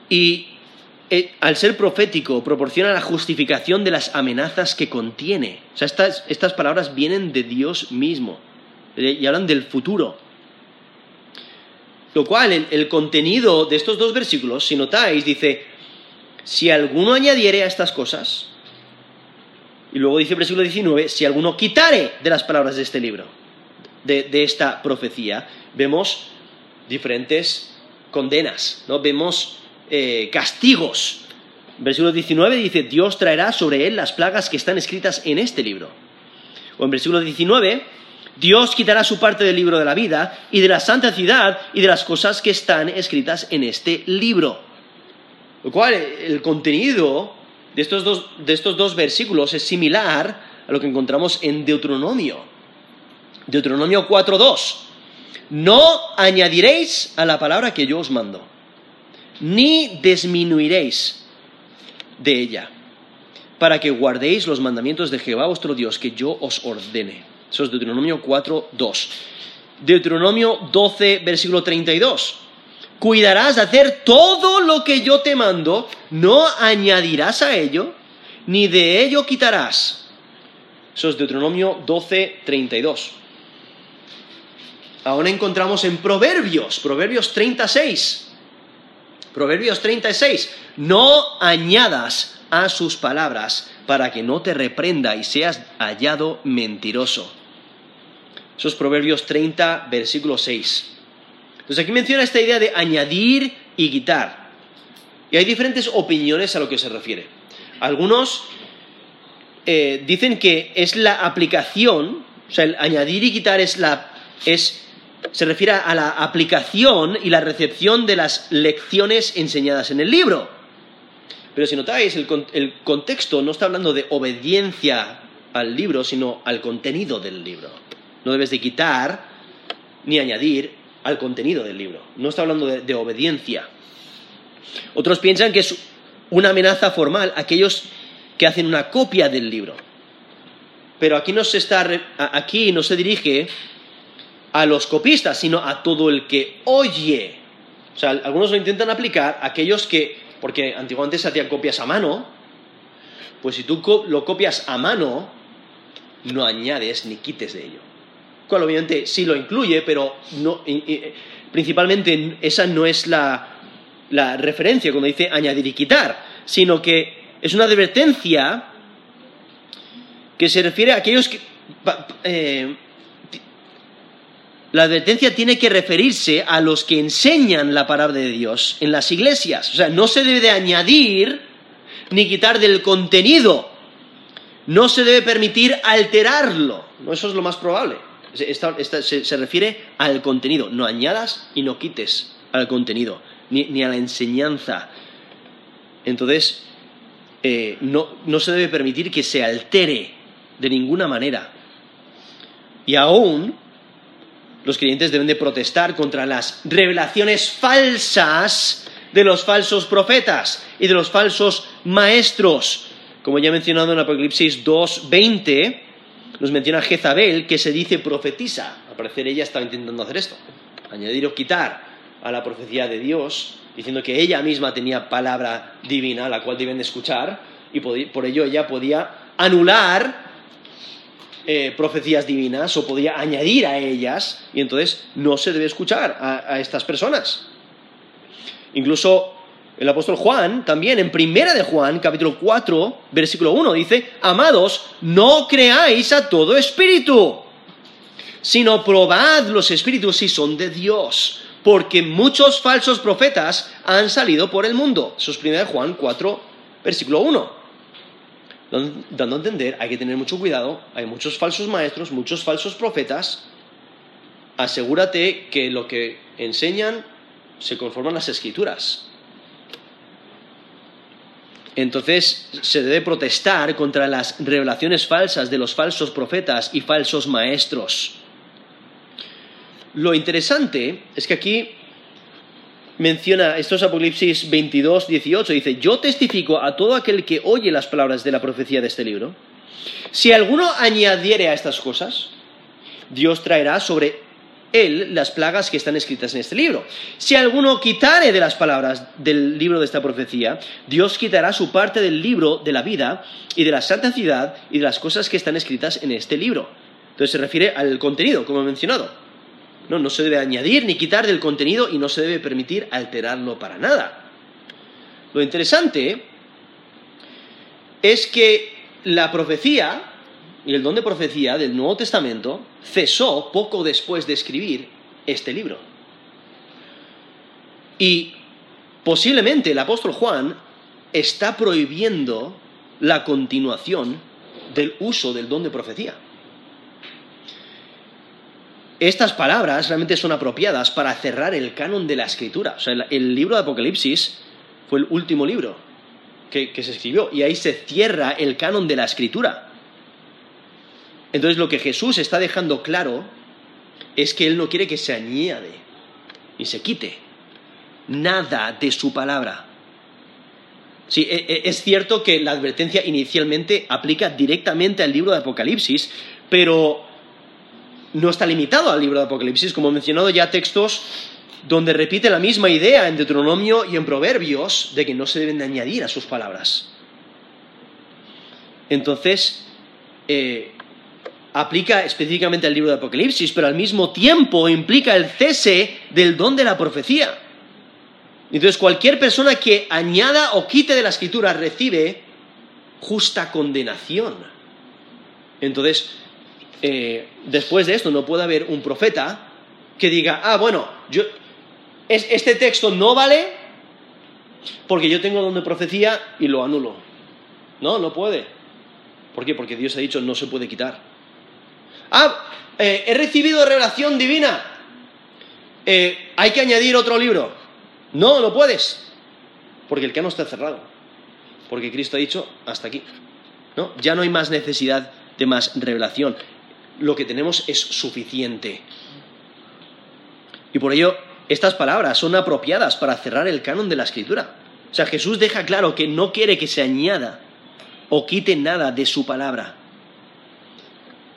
Y eh, al ser profético proporciona la justificación de las amenazas que contiene. O sea, estas, palabras vienen de Dios mismo eh, y hablan del futuro. Lo cual, el, el contenido de estos dos versículos, si notáis, dice, si alguno añadiere a estas cosas, y luego dice el versículo 19, si alguno quitare de las palabras de este libro, de, esta profecía, vemos diferentes condenas, ¿no? Vemos eh, castigos. Versículo 19 dice, Dios traerá sobre él las plagas que están escritas en este libro. O en versículo 19, Dios quitará su parte del libro de la vida y de la santa ciudad y de las cosas que están escritas en este libro. Lo cual, el contenido de estos dos, versículos es similar a lo que encontramos en Deuteronomio. Deuteronomio 4.2. No añadiréis a la palabra que yo os mando, ni disminuiréis de ella, para que guardéis los mandamientos de Jehová vuestro Dios que yo os ordene. Eso es Deuteronomio 4.2. Deuteronomio 12, versículo 32 cuidarás de hacer todo lo que yo te mando, no añadirás a ello, ni de ello quitarás. Eso es Deuteronomio 12, 32. Ahora encontramos en Proverbios, Proverbios 36. Proverbios 36. No añadas a sus palabras para que no te reprenda y seas hallado mentiroso. Eso es Proverbios 30, versículo 6. Entonces aquí menciona esta idea de añadir y quitar. Y hay diferentes opiniones a lo que se refiere. Algunos eh, dicen que es la aplicación, o sea, el añadir y quitar es la, es, se refiere a la aplicación y la recepción de las lecciones enseñadas en el libro. Pero si notáis, el, contexto no está hablando de obediencia al libro, sino al contenido del libro. No debes de quitar ni añadir al contenido del libro. No está hablando de, obediencia. Otros piensan que es una amenaza formal aquellos que hacen una copia del libro. Pero aquí no se está aquí no se dirige a los copistas, sino a todo el que oye. O sea, algunos lo intentan aplicar a aquellos que, porque antiguamente se hacían copias a mano, pues si tú lo copias a mano, no añades ni quites de ello cual obviamente sí lo incluye, pero principalmente esa no es la, referencia cuando dice añadir y quitar, sino que es una advertencia que se refiere a aquellos que... Eh, la advertencia tiene que referirse a los que enseñan la palabra de Dios en las iglesias. O sea, no se debe de añadir ni quitar del contenido. No se debe permitir alterarlo. Eso es lo más probable se, refiere al contenido. No añadas y no quites al contenido, ni, a la enseñanza. Entonces, eh, no, no se debe permitir que se altere de ninguna manera. Y aún los creyentes deben de protestar contra las revelaciones falsas de los falsos profetas y de los falsos maestros. Como ya he mencionado en Apocalipsis 2.20, nos menciona Jezabel, que se dice profetiza. Al parecer ella estaba intentando hacer esto, añadir o quitar a la profecía de Dios, diciendo que ella misma tenía palabra divina, la cual deben escuchar, y por ello ella podía anular eh, profecías divinas o podía añadir a ellas, y entonces no se debe escuchar a estas personas. Incluso el apóstol Juan, también en Primera de Juan, capítulo 4, versículo 1, dice, Amados, no creáis a todo espíritu, sino probad los espíritus si son de Dios, porque muchos falsos profetas han salido por el mundo. Eso es de Juan 4, versículo 1. Dando a entender, hay que tener mucho cuidado, hay muchos falsos maestros, muchos falsos profetas. Asegúrate que lo que enseñan se conforman las escrituras entonces se debe protestar contra las revelaciones falsas de los falsos profetas y falsos maestros. Lo interesante es que aquí menciona, esto es Apocalipsis 22, 18, dice, yo testifico a todo aquel que oye las palabras de la profecía de este libro. Si alguno añadiere a estas cosas, Dios traerá sobre él las plagas que están escritas en este libro. Si alguno quitare de las palabras del libro de esta profecía, Dios quitará su parte del libro de la vida y de la santa ciudad y de las cosas que están escritas en este libro. Entonces se refiere al contenido, como he mencionado. No, no se debe añadir ni quitar del contenido y no se debe permitir alterarlo para nada. Lo interesante es que la profecía y el don de profecía del Nuevo Testamento cesó poco después de escribir este libro. Y posiblemente el apóstol Juan está prohibiendo la continuación del uso del don de profecía. Estas palabras realmente son apropiadas para cerrar el canon de la escritura. O sea, el, libro de Apocalipsis fue el último libro que, que se escribió y ahí se cierra el canon de la escritura. Entonces lo que Jesús está dejando claro es que Él no quiere que se añade y se quite nada de su palabra. Sí, e, e, es cierto que la advertencia inicialmente aplica directamente al libro de Apocalipsis, pero no está limitado al libro de Apocalipsis, como he mencionado ya textos donde repite la misma idea en Deuteronomio y en Proverbios de que no se deben de añadir a sus palabras. Entonces, eh, aplica específicamente al libro de Apocalipsis, pero al mismo tiempo implica el cese del don de la profecía. Entonces cualquier persona que añada o quite de la escritura recibe justa condenación. Entonces, eh, después de esto no puede haber un profeta que diga, ah, bueno, yo, este texto no vale porque yo tengo don de profecía y lo anulo. No, no puede. ¿Por qué? Porque Dios ha dicho no se puede quitar. Ah, eh, he recibido revelación divina. Eh, hay que añadir otro libro. No, no puedes. Porque el canon está cerrado. Porque Cristo ha dicho hasta aquí. ¿no? Ya no hay más necesidad de más revelación. Lo que tenemos es suficiente. Y por ello, estas palabras son apropiadas para cerrar el canon de la escritura. O sea, Jesús deja claro que no quiere que se añada o quite nada de su palabra.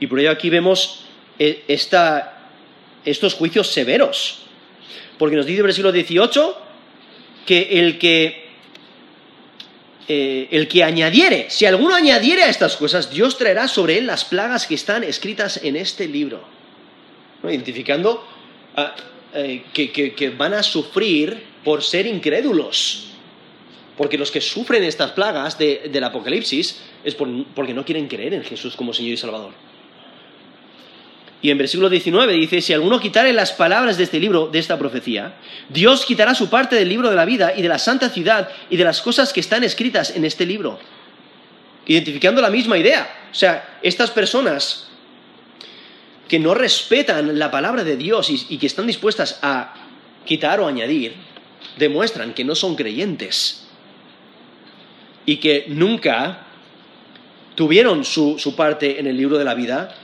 Y por ello aquí vemos eh, estos juicios severos. Porque nos dice el versículo 18 que el que, eh, el que añadiere, si alguno añadiere a estas cosas, Dios traerá sobre él las plagas que están escritas en este libro. Identificando eh, que, van a sufrir por ser incrédulos. Porque los que sufren estas plagas del Apocalipsis es porque no quieren creer en Jesús como Señor y Salvador. Y en versículo 19 dice, si alguno quitare las palabras de este libro, de esta profecía, Dios quitará su parte del libro de la vida y de la santa ciudad y de las cosas que están escritas en este libro. Identificando la misma idea. O sea, estas personas que no respetan la palabra de Dios y, que están dispuestas a quitar o añadir, demuestran que no son creyentes y que nunca tuvieron su parte en el libro de la vida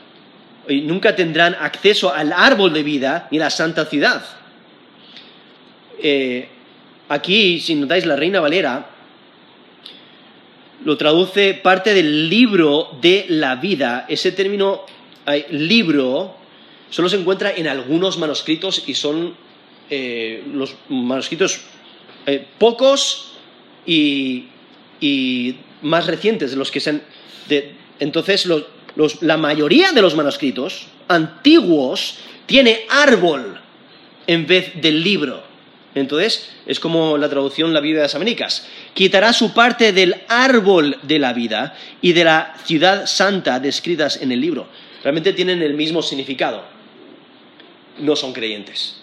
y nunca tendrán acceso al árbol de vida ni a la santa ciudad. Eh, aquí, si notáis, la Reina Valera lo traduce parte del libro de la vida. Ese término libro solo se encuentra en algunos manuscritos y son eh, los manuscritos eh, pocos y, más recientes de los que se han... entonces, los, la mayoría de los manuscritos antiguos tiene árbol en vez del libro. Entonces, es como la traducción la Biblia de las Américas. Quitará su parte del árbol de la vida y de la ciudad santa descritas en el libro. Realmente tienen el mismo significado. No son creyentes.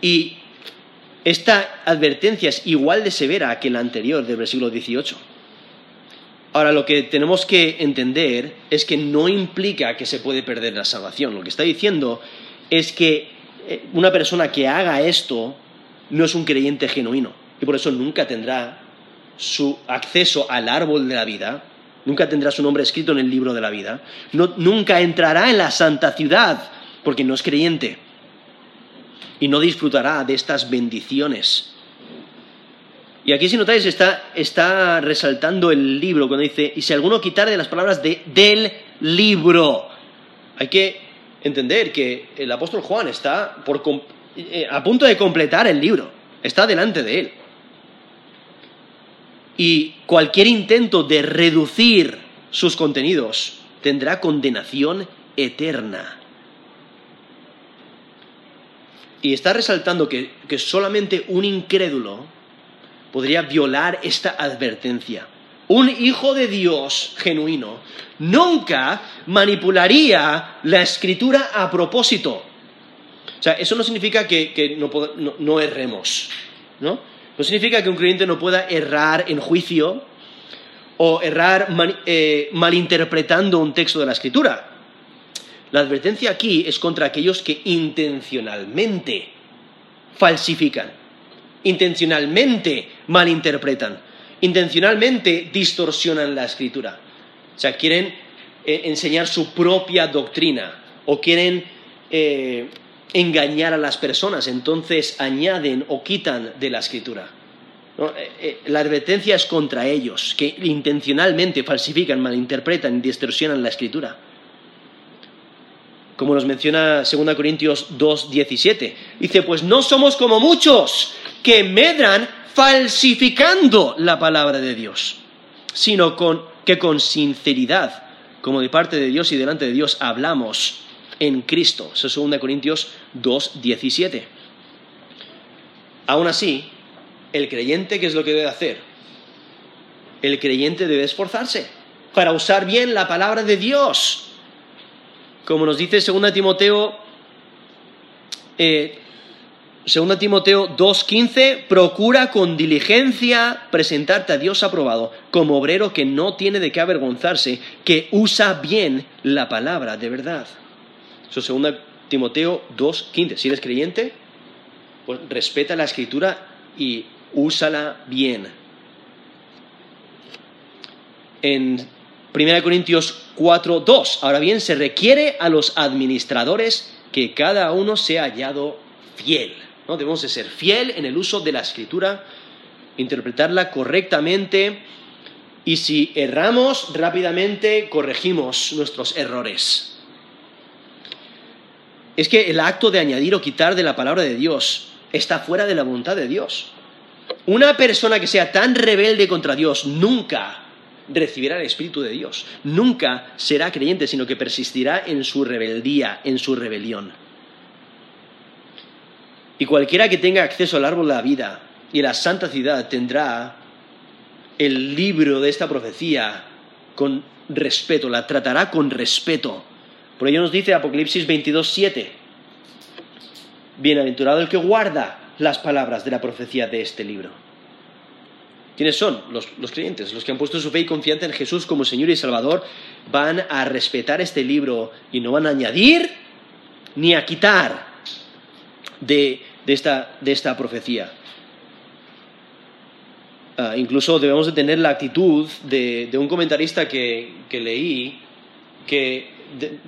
Y esta advertencia es igual de severa que la anterior del versículo 18. Ahora, lo que tenemos que entender es que no implica que se puede perder la salvación. Lo que está diciendo es que eh, una persona que haga esto no es un creyente genuino y por eso nunca tendrá su acceso al árbol de la vida, nunca tendrá su nombre escrito en el libro de la vida, nunca entrará en la santa ciudad porque no es creyente. y no disfrutará de estas bendiciones. Y aquí si notáis está, está resaltando el libro cuando dice, y si alguno quitare de las palabras de, del libro. Hay que entender que el apóstol Juan está eh, a punto de completar el libro, está delante de él. Y cualquier intento de reducir sus contenidos tendrá condenación eterna. Y está resaltando que, que solamente un incrédulo podría violar esta advertencia. Un hijo de Dios genuino nunca manipularía la escritura a propósito. O sea, eso no significa que, no, erremos, ¿no? No significa que un creyente no pueda errar en juicio o errar eh, malinterpretando un texto de la escritura. La advertencia aquí es contra aquellos que intencionalmente falsifican, intencionalmente malinterpretan, intencionalmente distorsionan la escritura. O sea, quieren eh, enseñar su propia doctrina o quieren eh, engañar a las personas, entonces añaden o quitan de la escritura. La advertencia es contra ellos, que intencionalmente falsifican, malinterpretan y distorsionan la escritura como nos menciona 2 Corintios 2, 17. Dice, pues no somos como muchos que medran falsificando la palabra de Dios, sino que con sinceridad, como de parte de Dios y delante de Dios, hablamos en Cristo. Eso es 2 Corintios 2, 17. Aún así, el creyente, ¿qué es lo que debe hacer? El creyente debe esforzarse para usar bien la palabra de Dios como nos dice 2 Timoteo, eh, 2 Timoteo 2.15, procura con diligencia presentarte a Dios aprobado, como obrero que no tiene de qué avergonzarse, que usa bien la palabra de verdad. Eso es 2 Timoteo 2.15. Si eres creyente, pues respeta la escritura y úsala bien. En 1 Corintios 4, 2. Ahora bien, se requiere a los administradores que cada uno sea hallado fiel. ¿no? Debemos de ser fiel en el uso de la escritura, interpretarla correctamente y si erramos rápidamente corregimos nuestros errores. Es que el acto de añadir o quitar de la palabra de Dios está fuera de la voluntad de Dios. Una persona que sea tan rebelde contra Dios nunca recibirá el Espíritu de Dios. Nunca será creyente, sino que persistirá en su rebeldía, en su rebelión. Y cualquiera que tenga acceso al árbol de la vida y a la santa ciudad tendrá el libro de esta profecía con respeto, la tratará con respeto. Por ello nos dice Apocalipsis 22, 7. Bienaventurado el que guarda las palabras de la profecía de este libro. ¿Quiénes son? Los, creyentes, los que han puesto su fe y confianza en Jesús como Señor y Salvador, van a respetar este libro y no van a añadir ni a quitar de, esta, profecía. Ah, incluso debemos de tener la actitud de, un comentarista que, leí, que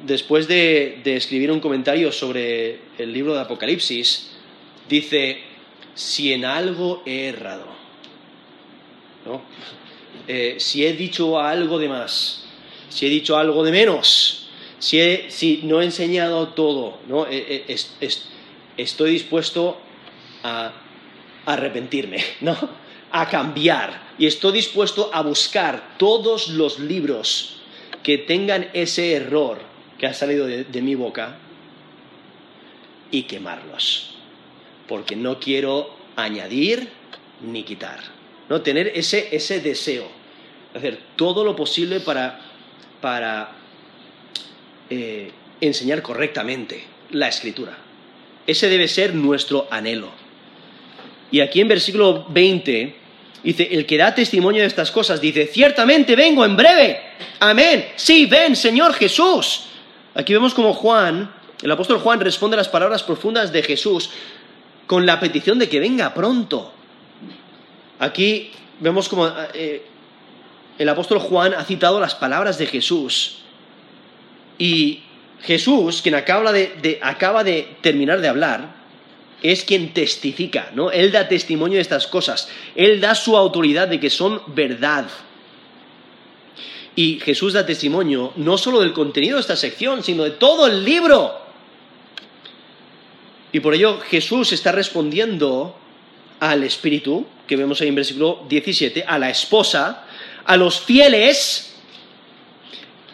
después de, de escribir un comentario sobre el libro de Apocalipsis, dice, si en algo he errado, eh, si he dicho algo de más, si he dicho algo de menos, si, no he enseñado todo. Eh, eh, estoy dispuesto a arrepentirme, [laughs] a cambiar y estoy dispuesto a buscar todos los libros que tengan ese error que ha salido de mi boca y quemarlos, porque no quiero añadir ni quitar. ¿No? Tener ese, ese deseo, hacer todo lo posible para, para eh, enseñar correctamente la escritura. Ese debe ser nuestro anhelo. Y aquí en versículo 20 dice, el que da testimonio de estas cosas dice, ciertamente vengo en breve. Amén. Sí, ven, Señor Jesús. Aquí vemos como Juan, el apóstol Juan responde a las palabras profundas de Jesús con la petición de que venga pronto. Aquí vemos como eh, el apóstol Juan ha citado las palabras de Jesús. Y Jesús, quien acaba de, terminar de hablar, es quien testifica, ¿no? Él da testimonio de estas cosas. Él da su autoridad de que son verdad. Y Jesús da testimonio no solo del contenido de esta sección, sino de todo el libro. Y por ello Jesús está respondiendo al Espíritu, que vemos ahí en versículo 17, a la esposa, a los fieles,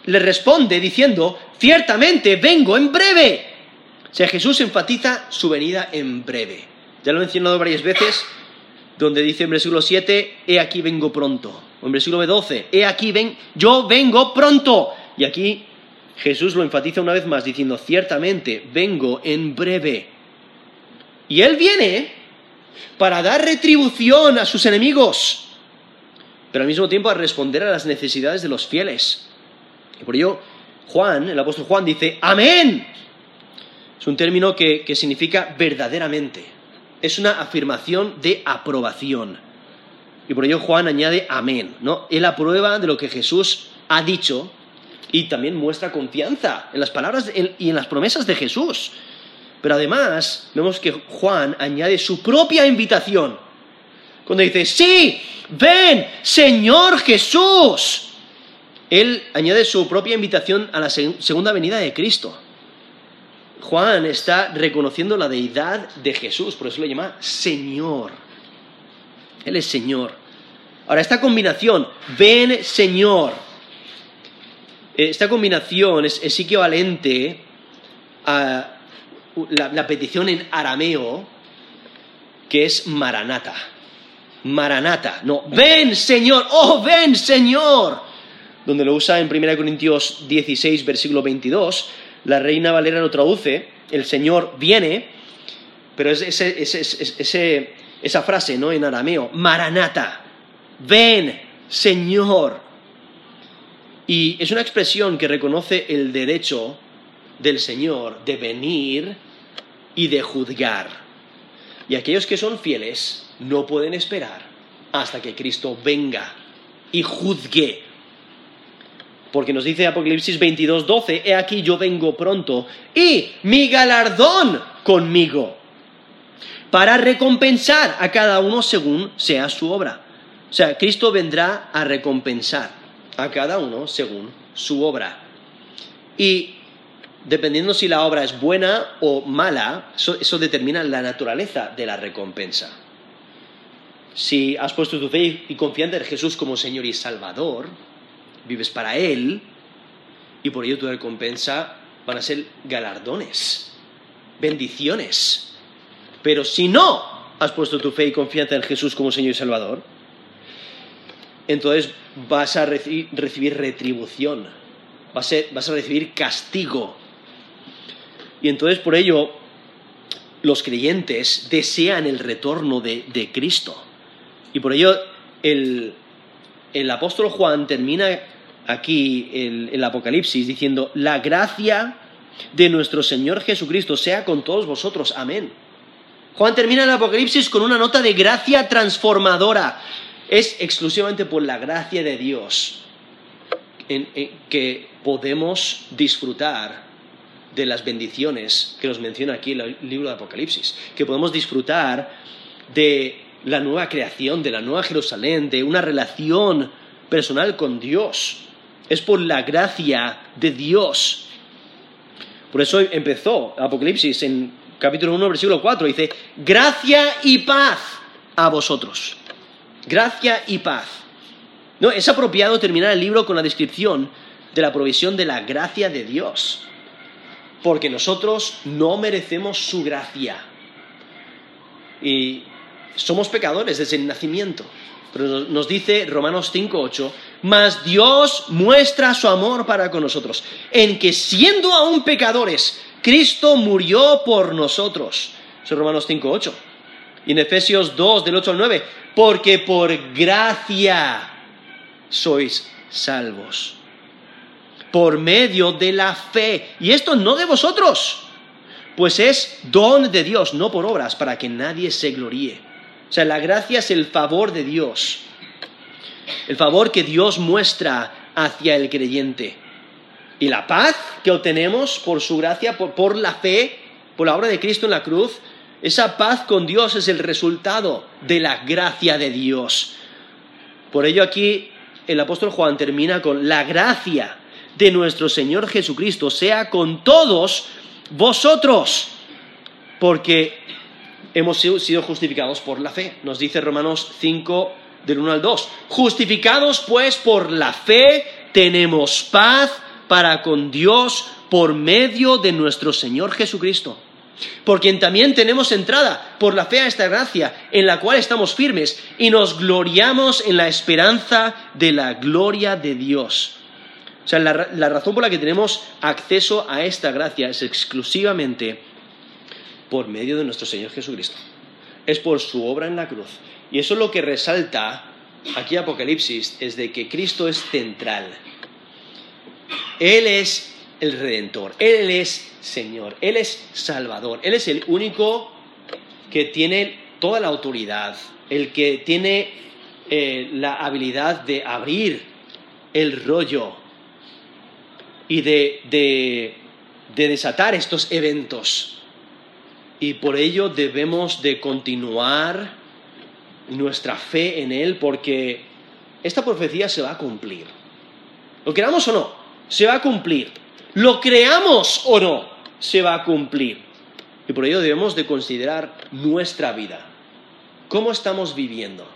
le responde diciendo, ciertamente vengo en breve. O sea, Jesús enfatiza su venida en breve. Ya lo he mencionado varias veces, donde dice en versículo 7, he aquí vengo pronto. O en versículo 12, he aquí ven, yo vengo pronto. Y aquí Jesús lo enfatiza una vez más diciendo, ciertamente vengo en breve. Y Él viene para dar retribución a sus enemigos, pero al mismo tiempo a responder a las necesidades de los fieles. Y por ello, Juan, el apóstol Juan dice, amén. Es un término que, que significa verdaderamente. Es una afirmación de aprobación. Y por ello Juan añade amén, ¿no? Él aprueba de lo que Jesús ha dicho y también muestra confianza en las palabras y en las promesas de Jesús. Pero además vemos que Juan añade su propia invitación. Cuando dice, sí, ven, Señor Jesús. Él añade su propia invitación a la segunda venida de Cristo. Juan está reconociendo la deidad de Jesús, por eso lo llama Señor. Él es Señor. Ahora, esta combinación, ven Señor, esta combinación es equivalente a la, petición en arameo, que es Maranata. Maranata, no, ven Señor, oh ven Señor, donde lo usa en 1 Corintios 16, versículo 22, la Reina Valera lo traduce, el Señor viene, pero es esa frase, ¿no? En arameo, Maranata, ven Señor. Y es una expresión que reconoce el derecho del Señor de venir y de juzgar. Y aquellos que son fieles no pueden esperar hasta que Cristo venga y juzgue. Porque nos dice Apocalipsis 22, 12, he aquí yo vengo pronto y mi galardón conmigo para recompensar a cada uno según sea su obra. O sea, Cristo vendrá a recompensar a cada uno según su obra. Y dependiendo si la obra es buena o mala, eso, determina la naturaleza de la recompensa. Si has puesto tu fe y confianza en Jesús como Señor y Salvador, vives para Él, y por ello tu recompensa van a ser galardones, bendiciones. Pero si no has puesto tu fe y confianza en Jesús como Señor y Salvador, entonces vas a recibir retribución, vas a recibir castigo y entonces por ello los creyentes desean el retorno de, Cristo. Y por ello el, apóstol Juan termina aquí el, el Apocalipsis diciendo, la gracia de nuestro Señor Jesucristo sea con todos vosotros. Amén. Juan termina el Apocalipsis con una nota de gracia transformadora. Es exclusivamente por la gracia de Dios que podemos disfrutar de las bendiciones que nos menciona aquí el libro de Apocalipsis, que podemos disfrutar de la nueva creación, de la nueva Jerusalén, de una relación personal con Dios. Es por la gracia de Dios. Por eso empezó Apocalipsis en capítulo 1, versículo 4. Dice, gracia y paz a vosotros. Gracia y paz. No, es apropiado terminar el libro con la descripción de la provisión de la gracia de Dios porque nosotros no merecemos su gracia. Y somos pecadores desde el nacimiento. Pero nos dice Romanos 5.8, mas Dios muestra su amor para con nosotros, en que siendo aún pecadores, Cristo murió por nosotros. Eso es Romanos 5.8. Y en Efesios 2, del 8 al 9, porque por gracia sois salvos por medio de la fe. Y esto no de vosotros, pues es don de Dios, no por obras, para que nadie se gloríe. O sea, la gracia es el favor de Dios, el favor que Dios muestra hacia el creyente. Y la paz que obtenemos por su gracia, por, la fe, por la obra de Cristo en la cruz, Esa paz con Dios es el resultado de la gracia de Dios. Por ello aquí el apóstol Juan termina con la gracia de nuestro Señor Jesucristo sea con todos vosotros, porque hemos sido justificados por la fe. Nos dice Romanos 5 del 1 al 2. Justificados pues por la fe, tenemos paz para con Dios por medio de nuestro Señor Jesucristo. Por quien también tenemos entrada por la fe a esta gracia, en la cual estamos firmes y nos gloriamos en la esperanza de la gloria de Dios. O sea, la, razón por la que tenemos acceso a esta gracia es exclusivamente por medio de nuestro Señor Jesucristo. Es por su obra en la cruz. Y eso es lo que resalta aquí Apocalipsis, es de que Cristo es central. Él es el Redentor, Él es Señor, Él es Salvador, Él es el único que tiene toda la autoridad, el que tiene eh, la habilidad de abrir el rollo y de, de desatar estos eventos. Y por ello debemos de continuar nuestra fe en Él porque esta profecía se va a cumplir. Lo queramos o no, se va a cumplir. Lo creamos o no, se va a cumplir. Y por ello debemos de considerar nuestra vida. ¿Cómo estamos viviendo?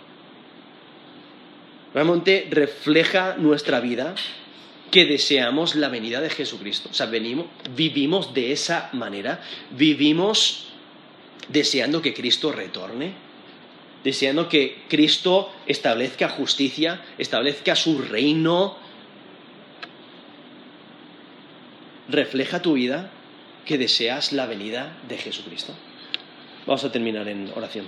¿Realmente refleja nuestra vida que deseamos la venida de Jesucristo? O sea, venimos, vivimos de esa manera, vivimos deseando que Cristo retorne, deseando que Cristo establezca justicia, establezca su reino. ¿Refleja tu vida que deseas la venida de Jesucristo? Vamos a terminar en oración.